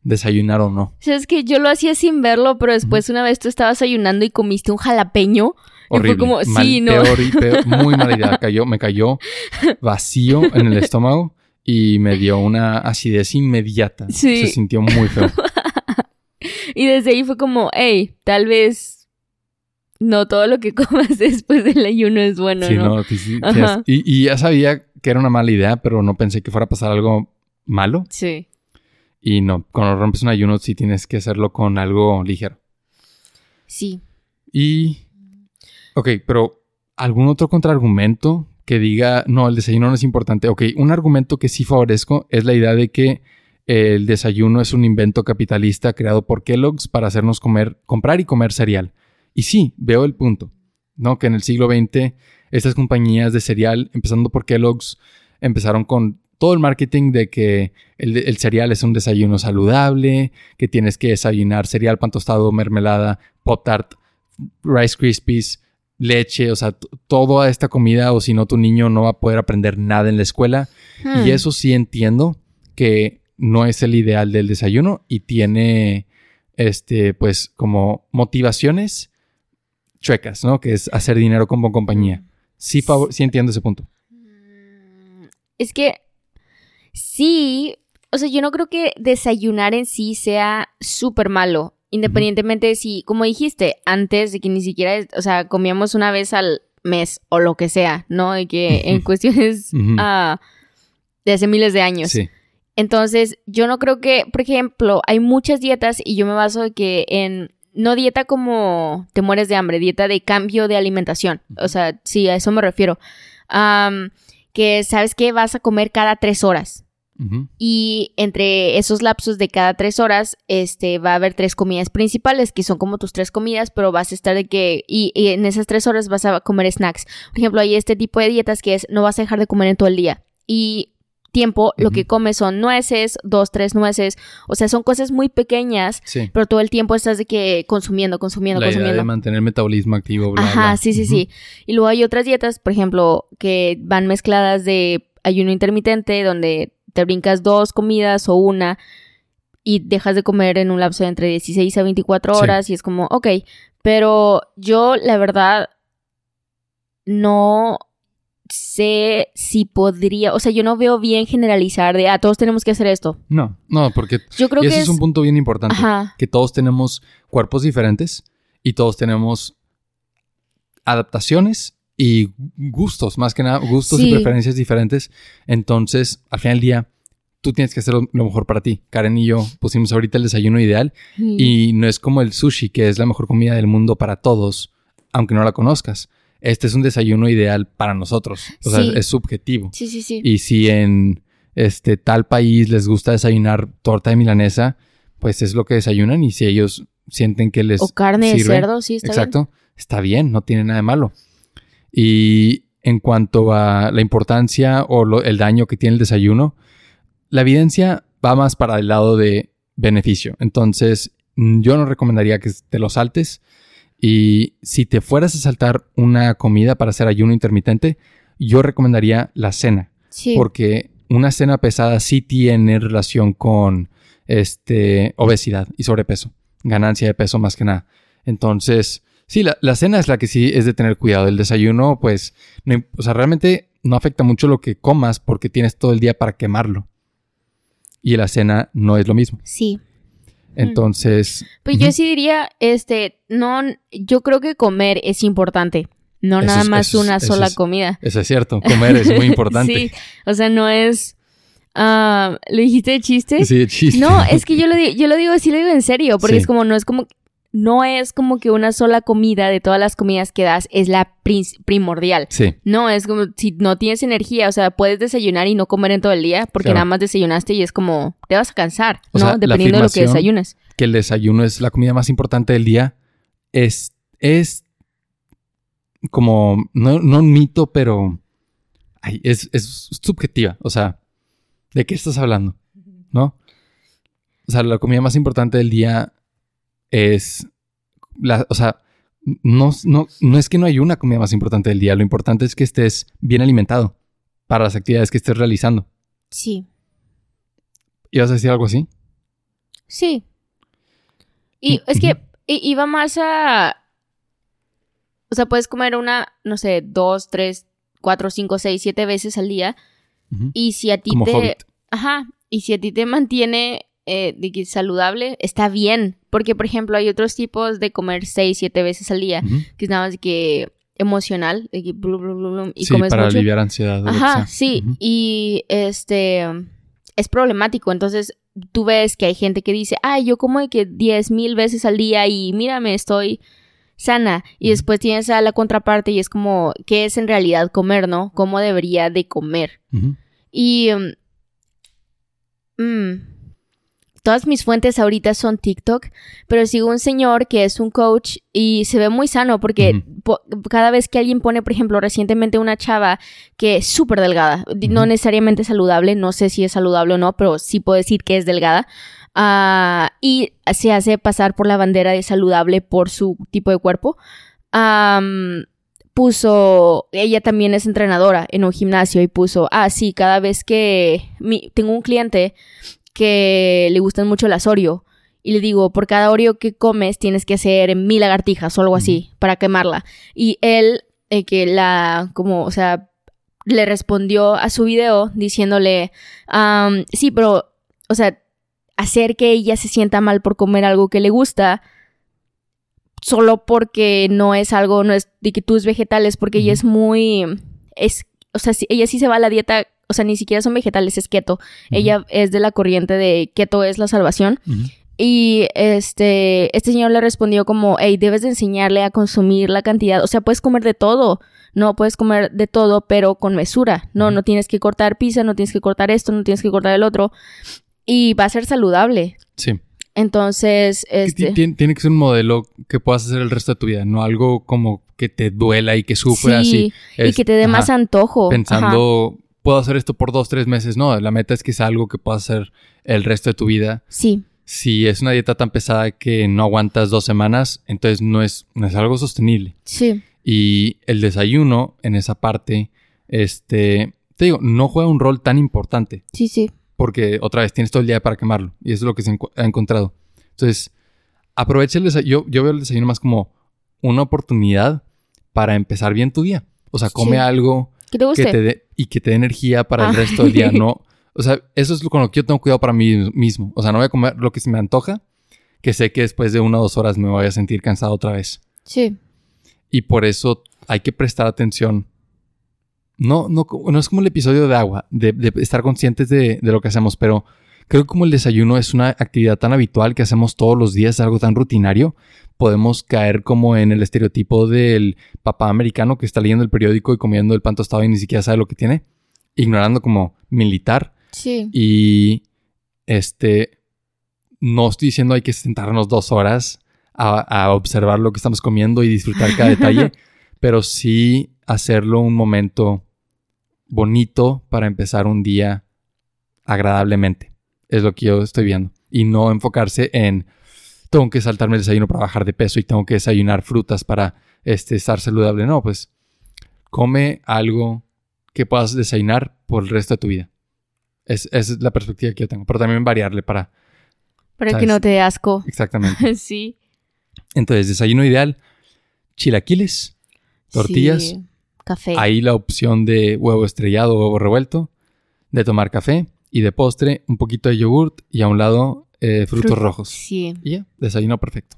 desayunar o no. O sea, es que yo lo hacía sin verlo, pero después una vez tú estabas ayunando y comiste un jalapeño. Y fue Horrible. como, Mal- sí, no. peor y peor, muy mala idea. Cayó, me cayó vacío en el estómago y me dio una acidez inmediata. Sí. Se sintió muy feo. Y desde ahí fue como, hey, tal vez no todo lo que comas después del ayuno es bueno, sí, ¿no? no, sí, sí, y, y ya sabía que era una mala idea, pero no pensé que fuera a pasar algo malo. Sí. Y no, cuando rompes un ayuno sí tienes que hacerlo con algo ligero. Sí. Y. Ok, pero ¿algún otro contraargumento que diga, no, el desayuno no es importante? Ok, un argumento que sí favorezco es la idea de que el desayuno es un invento capitalista creado por Kellogg's para hacernos comer, comprar y comer cereal. Y sí, veo el punto, ¿no? Que en el siglo XX estas compañías de cereal, empezando por Kellogg's, empezaron con todo el marketing de que el, el cereal es un desayuno saludable, que tienes que desayunar cereal, pan tostado, mermelada, pop tart, Rice Krispies, leche, o sea, toda esta comida o si no tu niño no va a poder aprender nada en la escuela. Hmm. Y eso sí entiendo que no es el ideal del desayuno y tiene, este, pues como motivaciones chuecas, ¿no? Que es hacer dinero como compañía. Sí, favor- sí entiendo ese punto. Mm, Es que sí, o sea, yo no creo que desayunar en sí sea súper malo, independientemente de si, como dijiste, antes de que ni siquiera, o sea, comíamos una vez al mes o lo que sea, ¿no? Y que en cuestiones ah, de hace miles de años. Sí. Entonces, yo no creo que, por ejemplo, hay muchas dietas y yo me baso de que en, no dieta como te mueres de hambre, dieta de cambio de alimentación. O sea, sí, a eso me refiero. Am, que sabes que vas a comer cada tres horas. Y entre esos lapsos de cada tres horas, este, va a haber tres comidas principales, que son como tus tres comidas, pero vas a estar de que, y, y en esas tres horas vas a comer snacks. Por ejemplo, hay este tipo de dietas que es, no vas a dejar de comer en todo el día. Y tiempo, lo que comes son nueces, dos, tres nueces, o sea, son cosas muy pequeñas, Sí. pero todo el tiempo estás de que consumiendo, consumiendo, La idea consumiendo. de mantener el metabolismo activo, bla, Ajá, bla. sí, sí, sí. Y luego hay otras dietas, por ejemplo, que van mezcladas de ayuno intermitente, donde te brincas dos comidas o una y dejas de comer en un lapso de entre 16 a 24 Sí. horas y es como, ok, pero yo la verdad no sé si podría, o sea, yo no veo bien generalizar de, ah, todos tenemos que hacer esto. No, no, porque Yo creo y que ese es... es un punto bien importante. Ajá, Que todos tenemos cuerpos diferentes y todos tenemos adaptaciones y gustos, más que nada, gustos Sí. y preferencias diferentes. Entonces, al final del día, tú tienes que hacer lo, mejor para ti. Karen y yo pusimos ahorita el desayuno ideal y no es como el sushi, que es la mejor comida del mundo para todos, aunque no la conozcas. Este es un desayuno ideal para nosotros. O sea, Sí. es subjetivo. Sí, sí, sí. Y si en este tal país les gusta desayunar torta de milanesa, pues es lo que desayunan. Y si ellos sienten que les o carne de cerdo, sí, está bien. exacto, está bien, no tiene nada de malo. Y en cuanto a la importancia o lo- el daño que tiene el desayuno, la evidencia va más para el lado de beneficio. Entonces, mm, yo no recomendaría que te lo saltes. Y si te fueras a saltar una comida para hacer ayuno intermitente, yo recomendaría la cena Sí. porque una cena pesada sí tiene relación con este, obesidad y sobrepeso, ganancia de peso más que nada. Entonces, sí, la, la cena es la que sí es de tener cuidado. El desayuno, pues, no o sea, realmente no afecta mucho lo que comas porque tienes todo el día para quemarlo. Y la cena no es lo mismo. Sí. Entonces, Pues yo sí diría, este, no, yo creo que comer es importante, no Eso nada es- más es- una eso sola es- comida. eso es cierto, comer es muy importante. sí, o sea, no es, ah, ¿lo dijiste de chiste? Sí, chiste. No, es que yo lo digo, yo lo digo, sí lo digo en serio, porque Sí. es como, no es como, no es como que una sola comida de todas las comidas que das es la primordial. Sí, No, es como si no tienes energía, o sea, puedes desayunar y no comer en todo el día porque Claro. nada más desayunaste y es como, te vas a cansar, O ¿no? sea, Dependiendo de lo que desayunes. que el desayuno es la comida más importante del día, es, es como, no, no un mito, pero ay, es, es subjetiva. O sea, ¿de qué estás hablando? ¿No? O sea, la comida más importante del día es, la, o sea, no, no, no es que no hay una comida más importante del día, lo importante es que estés bien alimentado para las actividades que estés realizando. Sí. ¿Ibas a decir algo así? Sí. Y Mm, es que iba más a. O sea, puedes comer una, no sé, dos, tres, cuatro, cinco, seis, siete veces al día. Y si a ti Como te. hobbit. Ajá. Y si a ti te mantiene eh, de que saludable, está bien. Porque, por ejemplo, hay otros tipos de comer seis, siete veces al día. Que es nada más que emocional. Que blum, blum, blum, blum, y sí, comes para mucho. aliviar ansiedad. Ajá, sí. Y este es problemático. Entonces, tú ves que hay gente que dice, ay, yo como de que 10 mil veces al día y mírame, estoy sana. Y después tienes a la contraparte y es como, ¿qué es en realidad comer, no? ¿Cómo debería de comer? Y mm, todas mis fuentes ahorita son TikTok, pero sigo un señor que es un coach y se ve muy sano porque po- cada vez que alguien pone, por ejemplo, recientemente una chava que es súper delgada, no necesariamente saludable, no sé si es saludable o no, pero sí puedo decir que es delgada. ah, y se hace pasar por la bandera de saludable por su tipo de cuerpo. Puso, ella también es entrenadora en un gimnasio y puso, ah, sí, cada vez que mi- tengo un cliente que le gustan mucho las Oreo. Y le digo, por cada Oreo que comes tienes que hacer mil lagartijas o algo así para quemarla. Y él, eh, que la, como, o sea, le respondió a su video diciéndole, sí, pero, o sea, hacer que ella se sienta mal por comer algo que le gusta solo porque no es algo, no es de que tú es vegetales, porque ella es muy, es, o sea, ella sí se va a la dieta, o sea, ni siquiera son vegetales, es keto. Ella es de la corriente de keto es la salvación. Y este, este señor le respondió como, hey, debes de enseñarle a consumir la cantidad, o sea, puedes comer de todo, No, puedes comer de todo, pero con mesura. No, no tienes que cortar pizza, no tienes que cortar esto, no tienes que cortar el otro. Y va a ser saludable. Sí. Entonces, este... ti- Tiene, tiene que ser un modelo que puedas hacer el resto de tu vida, no algo como que te duela y que sufra sí, así. y Es- que te dé ajá, más antojo. Ajá. Puedo hacer esto por dos, tres meses. No, la meta es que sea algo que puedas hacer el resto de tu vida. Sí, Si es una dieta tan pesada que no aguantas dos semanas, entonces no es, no es algo sostenible. sí, Y el desayuno en esa parte, este, te digo, no juega un rol tan importante sí, sí. porque otra vez tienes todo el día para quemarlo y eso es lo que se encu- ha encontrado. Entonces, aprovecha el desayuno. Yo, yo veo el desayuno más como una oportunidad para empezar bien tu día. O sea, come Sí. algo ¿Qué te guste? que te y que te dé energía para el Ah. resto del día. No, o sea, eso es con lo que yo tengo cuidado para mí mismo. O sea, no voy a comer lo que se me antoja, que sé que después de una o dos horas me voy a sentir cansado otra vez. Sí, Y por eso hay que prestar atención. No, no, no es como el episodio de agua, de, de estar conscientes de, de lo que hacemos, pero creo que como el desayuno es una actividad tan habitual que hacemos todos los días, algo tan rutinario, podemos caer como en el estereotipo del papá americano que está leyendo el periódico y comiendo el pan tostado y ni siquiera sabe lo que tiene, ignorando como militar sí. y este, no estoy diciendo hay que sentarnos dos horas a, a observar lo que estamos comiendo y disfrutar cada detalle, pero sí hacerlo un momento bonito para empezar un día agradablemente. Es lo que yo estoy viendo. Y no enfocarse en tengo que saltarme el desayuno para bajar de peso y tengo que desayunar frutas para este, estar saludable. No, pues come algo que puedas desayunar por el resto de tu vida. Es, esa es la perspectiva que yo tengo. Pero también variarle para... Para ¿sabes? que no te dé asco. Exactamente. sí. Entonces, desayuno ideal. Chilaquiles. Tortillas. Sí. Café. Ahí la opción de huevo estrellado o huevo revuelto. De tomar café. Y de postre, un poquito de yogurt. Y a un lado, eh, frutos Frut- rojos. Sí. Y ya, desayuno perfecto.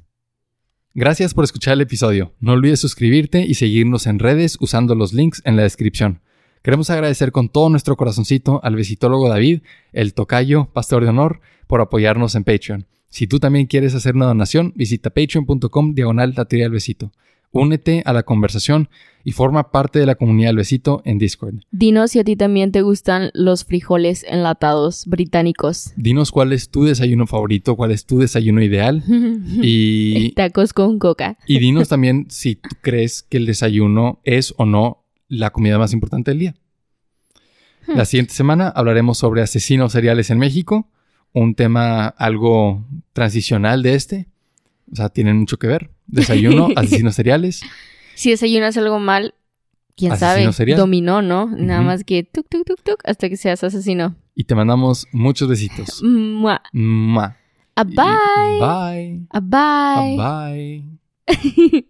Gracias por escuchar el episodio. No olvides suscribirte y seguirnos en redes usando los links en la descripción. Queremos agradecer con todo nuestro corazoncito al besitólogo David, el tocayo, pastor de honor, por apoyarnos en Patreon. Si tú también quieres hacer una donación, visita patreon.com diagonal la del besito. Únete a la conversación y forma parte de la comunidad del besito en Discord. Dinos si a ti también te gustan los frijoles enlatados británicos. Dinos cuál es tu desayuno favorito, cuál es tu desayuno ideal y Tacos con coca. Y dinos también si tú crees que el desayuno es o no la comida más importante del día. La siguiente semana hablaremos sobre asesinos seriales en México, un tema algo transicional de este. O sea, tienen mucho que ver. Desayuno, asesinos seriales. Si desayunas algo mal, quién Asesino sabe. serial. Dominó, ¿no? Nada más que tuk, tuk, tuk, tuk, hasta que seas asesino. Y te mandamos muchos besitos. Mua. Mua. A Y- bye. Bye. A bye. A bye.